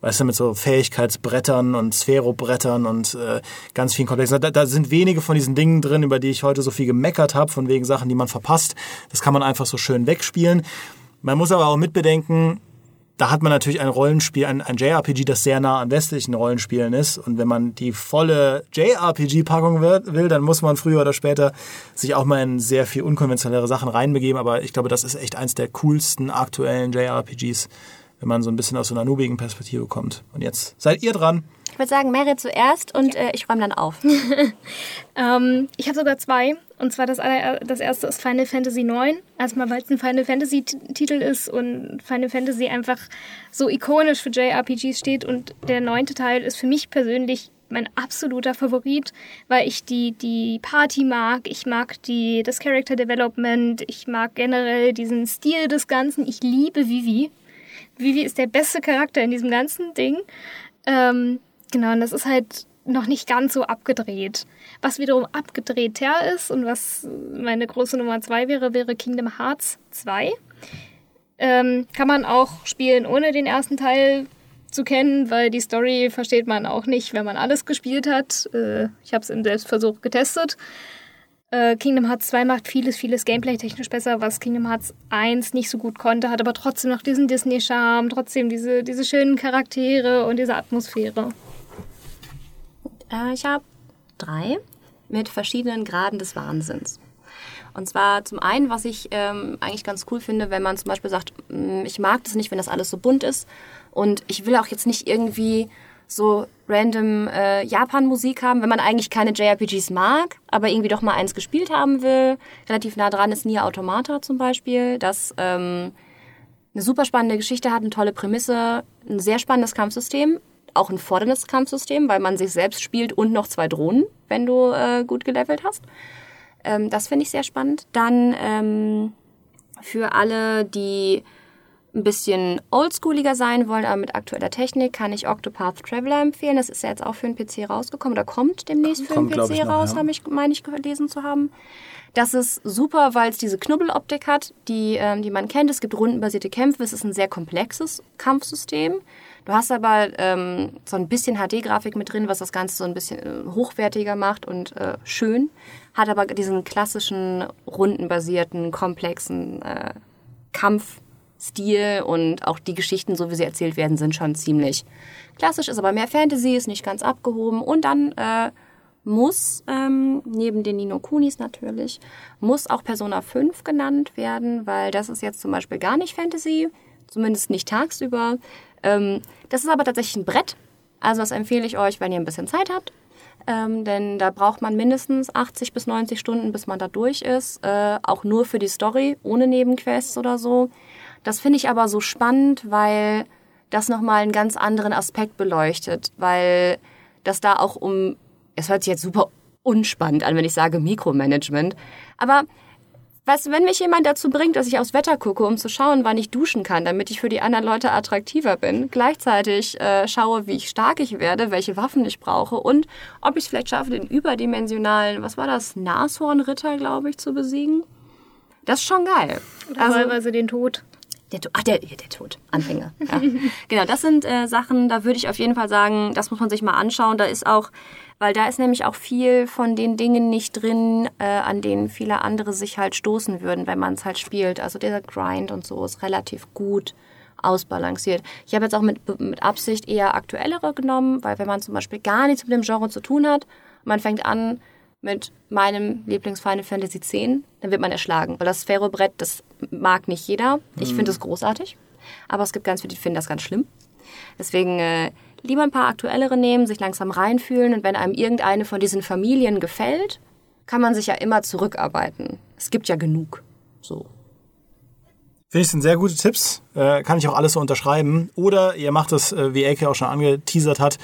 weißt du, mit so Fähigkeitsbrettern und Sphärobrettern und äh, ganz vielen Komplexen. Da, da sind wenige von diesen Dingen drin, über die ich heute so viel gemeckert habe, von wegen Sachen, die man verpasst. Das kann man einfach so schön wegspielen. Man muss aber auch mitbedenken, da hat man natürlich ein Rollenspiel, ein, ein JRPG, das sehr nah an westlichen Rollenspielen ist. Und wenn man die volle JRPG-Packung will, dann muss man früher oder später sich auch mal in sehr viel unkonventionellere Sachen reinbegeben. Aber ich glaube, das ist echt eins der coolsten aktuellen JRPGs, wenn man so ein bisschen aus so einer nubigen Perspektive kommt. Und jetzt seid ihr dran. Ich würde sagen, Merit zuerst und äh, ich räume dann auf. ähm, ich habe sogar zwei. Und zwar das, aller, das erste ist Final Fantasy IX. Erstmal, weil es ein Final Fantasy Titel ist und Final Fantasy einfach so ikonisch für JRPGs steht. Und der neunte Teil ist für mich persönlich mein absoluter Favorit, weil ich die, die Party mag, ich mag die, das Character Development, ich mag generell diesen Stil des Ganzen. Ich liebe Vivi. Vivi ist der beste Charakter in diesem ganzen Ding. Ähm, Genau, und das ist halt noch nicht ganz so abgedreht. Was wiederum abgedrehter ist und was meine große Nummer zwei wäre, wäre Kingdom Hearts 2. Ähm, kann man auch spielen, ohne den ersten Teil zu kennen, weil die Story versteht man auch nicht, wenn man alles gespielt hat. Äh, ich habe es im Selbstversuch getestet. Äh, Kingdom Hearts 2 macht vieles, vieles Gameplay-technisch besser, was Kingdom Hearts 1 nicht so gut konnte, hat aber trotzdem noch diesen Disney-Charme, trotzdem diese, diese schönen Charaktere und diese Atmosphäre. Äh, ich habe drei mit verschiedenen Graden des Wahnsinns. Und zwar zum einen, was ich ähm, eigentlich ganz cool finde, wenn man zum Beispiel sagt, mm, ich mag das nicht, wenn das alles so bunt ist und ich will auch jetzt nicht irgendwie so random äh, Japan-Musik haben, wenn man eigentlich keine JRPGs mag, aber irgendwie doch mal eins gespielt haben will. Relativ nah dran ist Nier Automata zum Beispiel, das ähm, eine super spannende Geschichte hat, eine tolle Prämisse, ein sehr spannendes Kampfsystem, auch ein forderndes Kampfsystem, weil man sich selbst spielt und noch zwei Drohnen, wenn du äh, gut gelevelt hast. Ähm, das finde ich sehr spannend. Dann ähm, für alle, die ein bisschen oldschooliger sein wollen, aber mit aktueller Technik, kann ich Octopath Traveler empfehlen. Das ist ja jetzt auch für den PC rausgekommen oder kommt demnächst für Kommt, den glaub PC noch, raus, ja. habe ich, meine ich, gelesen zu haben. Das ist super, weil es diese Knubbeloptik hat, die, ähm, die man kennt. Es gibt rundenbasierte Kämpfe. Es ist ein sehr komplexes Kampfsystem. Du hast aber ähm, so ein bisschen HD-Grafik mit drin, was das Ganze so ein bisschen äh, hochwertiger macht und äh, schön. Hat aber diesen klassischen, rundenbasierten, komplexen äh, Kampfstil und auch die Geschichten, so wie sie erzählt werden, sind schon ziemlich klassisch. Ist aber mehr Fantasy, ist nicht ganz abgehoben. Und dann äh, muss, ähm, neben den Nino Kunis natürlich, muss auch Persona 5 genannt werden, weil das ist jetzt zum Beispiel gar nicht Fantasy, zumindest nicht tagsüber. Ähm, das ist aber tatsächlich ein Brett. Also das empfehle ich euch, wenn ihr ein bisschen Zeit habt. Ähm, denn da braucht man mindestens 80 bis 90 Stunden, bis man da durch ist. Äh, auch nur für die Story, ohne Nebenquests oder so. Das finde ich aber so spannend, weil das nochmal einen ganz anderen Aspekt beleuchtet. Weil das da auch um, es hört sich jetzt super unspannend an, wenn ich sage Mikromanagement. Aber Weißt du, wenn mich jemand dazu bringt, dass ich aufs Wetter gucke, um zu schauen, wann ich duschen kann, damit ich für die anderen Leute attraktiver bin, gleichzeitig äh, schaue, wie ich stark ich werde, welche Waffen ich brauche und ob ich es vielleicht schaffe, den überdimensionalen, was war das, Nashornritter, glaube ich, zu besiegen. Das ist schon geil. Oder teilweise den Tod. Der, ach, der, der Tod. Anfänger. Ja. genau, das sind äh, Sachen, da würde ich auf jeden Fall sagen, das muss man sich mal anschauen. Da ist auch, weil da ist nämlich auch viel von den Dingen nicht drin, äh, an denen viele andere sich halt stoßen würden, wenn man es halt spielt. Also dieser Grind und so ist relativ gut ausbalanciert. Ich habe jetzt auch mit, mit Absicht eher aktuellere genommen, weil wenn man zum Beispiel gar nichts mit dem Genre zu tun hat, man fängt an mit meinem Lieblings Final Fantasy X, dann wird man erschlagen. Weil das Sphärobrett, das mag nicht jeder. Ich finde es großartig. Aber es gibt ganz viele, die finden das ganz schlimm. Deswegen äh, lieber ein paar aktuellere nehmen, sich langsam reinfühlen und wenn einem irgendeine von diesen Familien gefällt, kann man sich ja immer zurückarbeiten. Es gibt ja genug. So. Finde ich, sind sehr gute Tipps. Äh, kann ich auch alles so unterschreiben. Oder ihr macht es, äh, wie Elke auch schon angeteasert hat,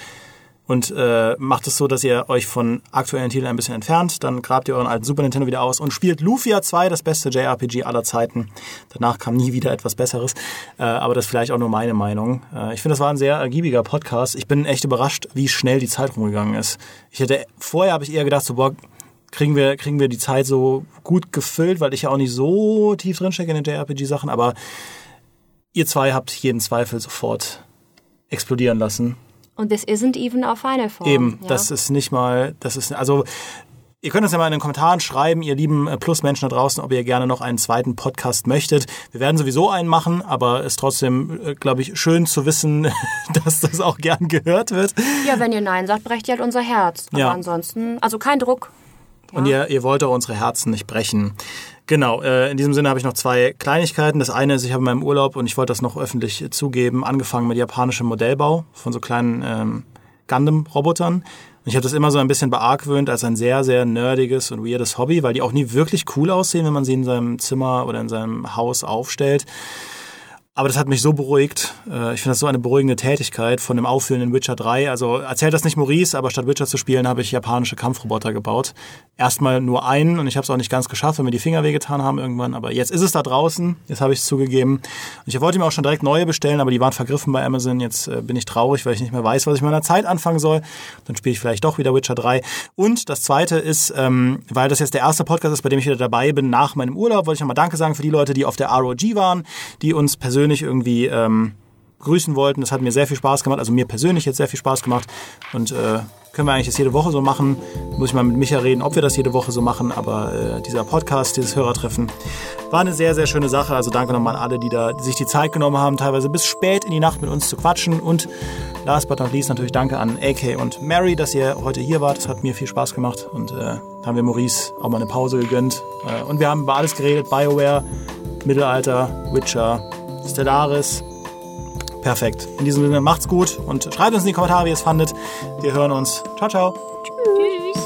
und äh, macht es so, dass ihr euch von aktuellen Titeln ein bisschen entfernt. Dann grabt ihr euren alten Super Nintendo wieder aus und spielt Lufia 2, das beste JRPG aller Zeiten. Danach kam nie wieder etwas Besseres. Äh, aber das ist vielleicht auch nur meine Meinung. Äh, ich finde, das war ein sehr ergiebiger Podcast. Ich bin echt überrascht, wie schnell die Zeit rumgegangen ist. Ich hätte, vorher habe ich eher gedacht, so, boah, kriegen wir, kriegen wir die Zeit so gut gefüllt, weil ich ja auch nicht so tief drinstecke in den JRPG-Sachen, aber ihr zwei habt jeden Zweifel sofort explodieren lassen. Und this isn't even our final form. Eben, ja. das ist nicht mal, das ist, also, ihr könnt uns ja mal in den Kommentaren schreiben, ihr lieben äh, Plusmenschen da draußen, ob ihr gerne noch einen zweiten Podcast möchtet. Wir werden sowieso einen machen, aber es ist trotzdem, äh, glaube ich, schön zu wissen, dass das auch gern gehört wird. ja, wenn ihr Nein sagt, brecht ihr halt unser Herz. Aber Ja. ansonsten, also kein Druck. Und ihr, ihr wollt auch unsere Herzen nicht brechen. Genau, äh, in diesem Sinne habe ich noch zwei Kleinigkeiten. Das eine ist, ich habe in meinem Urlaub, und ich wollte das noch öffentlich zugeben, angefangen mit japanischem Modellbau von so kleinen ähm, Gundam-Robotern. Und ich habe das immer so ein bisschen beargwöhnt als ein sehr, sehr nerdiges und weirdes Hobby, weil die auch nie wirklich cool aussehen, wenn man sie in seinem Zimmer oder in seinem Haus aufstellt. Aber das hat mich so beruhigt. Äh, Ich finde das so eine beruhigende Tätigkeit von dem Auffüllen in Witcher 3. Also erzählt das nicht Maurice, aber statt Witcher zu spielen, habe ich japanische Kampfroboter gebaut. Erstmal nur einen und ich habe es auch nicht ganz geschafft, weil mir die Finger wehgetan haben irgendwann. Aber jetzt ist es da draußen. Jetzt habe ich es zugegeben. Und ich wollte mir auch schon direkt neue bestellen, aber die waren vergriffen bei Amazon. Jetzt äh, bin ich traurig, weil ich nicht mehr weiß, was ich mit meiner Zeit anfangen soll. Dann spiele ich vielleicht doch wieder Witcher 3. Und das Zweite ist, ähm, weil das jetzt der erste Podcast ist, bei dem ich wieder dabei bin nach meinem Urlaub, wollte ich nochmal Danke sagen für die Leute, die auf der ROG waren, die uns persönlich irgendwie ähm, grüßen wollten. Das hat mir sehr viel Spaß gemacht. Also mir persönlich jetzt sehr viel Spaß gemacht. Und äh, können wir eigentlich das jede Woche so machen. Muss ich mal mit Micha reden, ob wir das jede Woche so machen. Aber äh, dieser Podcast, dieses Hörertreffen, war eine sehr, sehr schöne Sache. Also danke nochmal an alle, die da sich die Zeit genommen haben, teilweise bis spät in die Nacht mit uns zu quatschen. Und last but not least natürlich danke an AK und Mary, dass ihr heute hier wart. Das hat mir viel Spaß gemacht. Und äh, haben wir Maurice auch mal eine Pause gegönnt. Äh, und wir haben über alles geredet. BioWare, Mittelalter, Witcher, Stellaris, Perfekt. In diesem Sinne macht's gut und schreibt uns in die Kommentare, wie ihr es fandet. Wir hören uns. Ciao, ciao. Tschüss.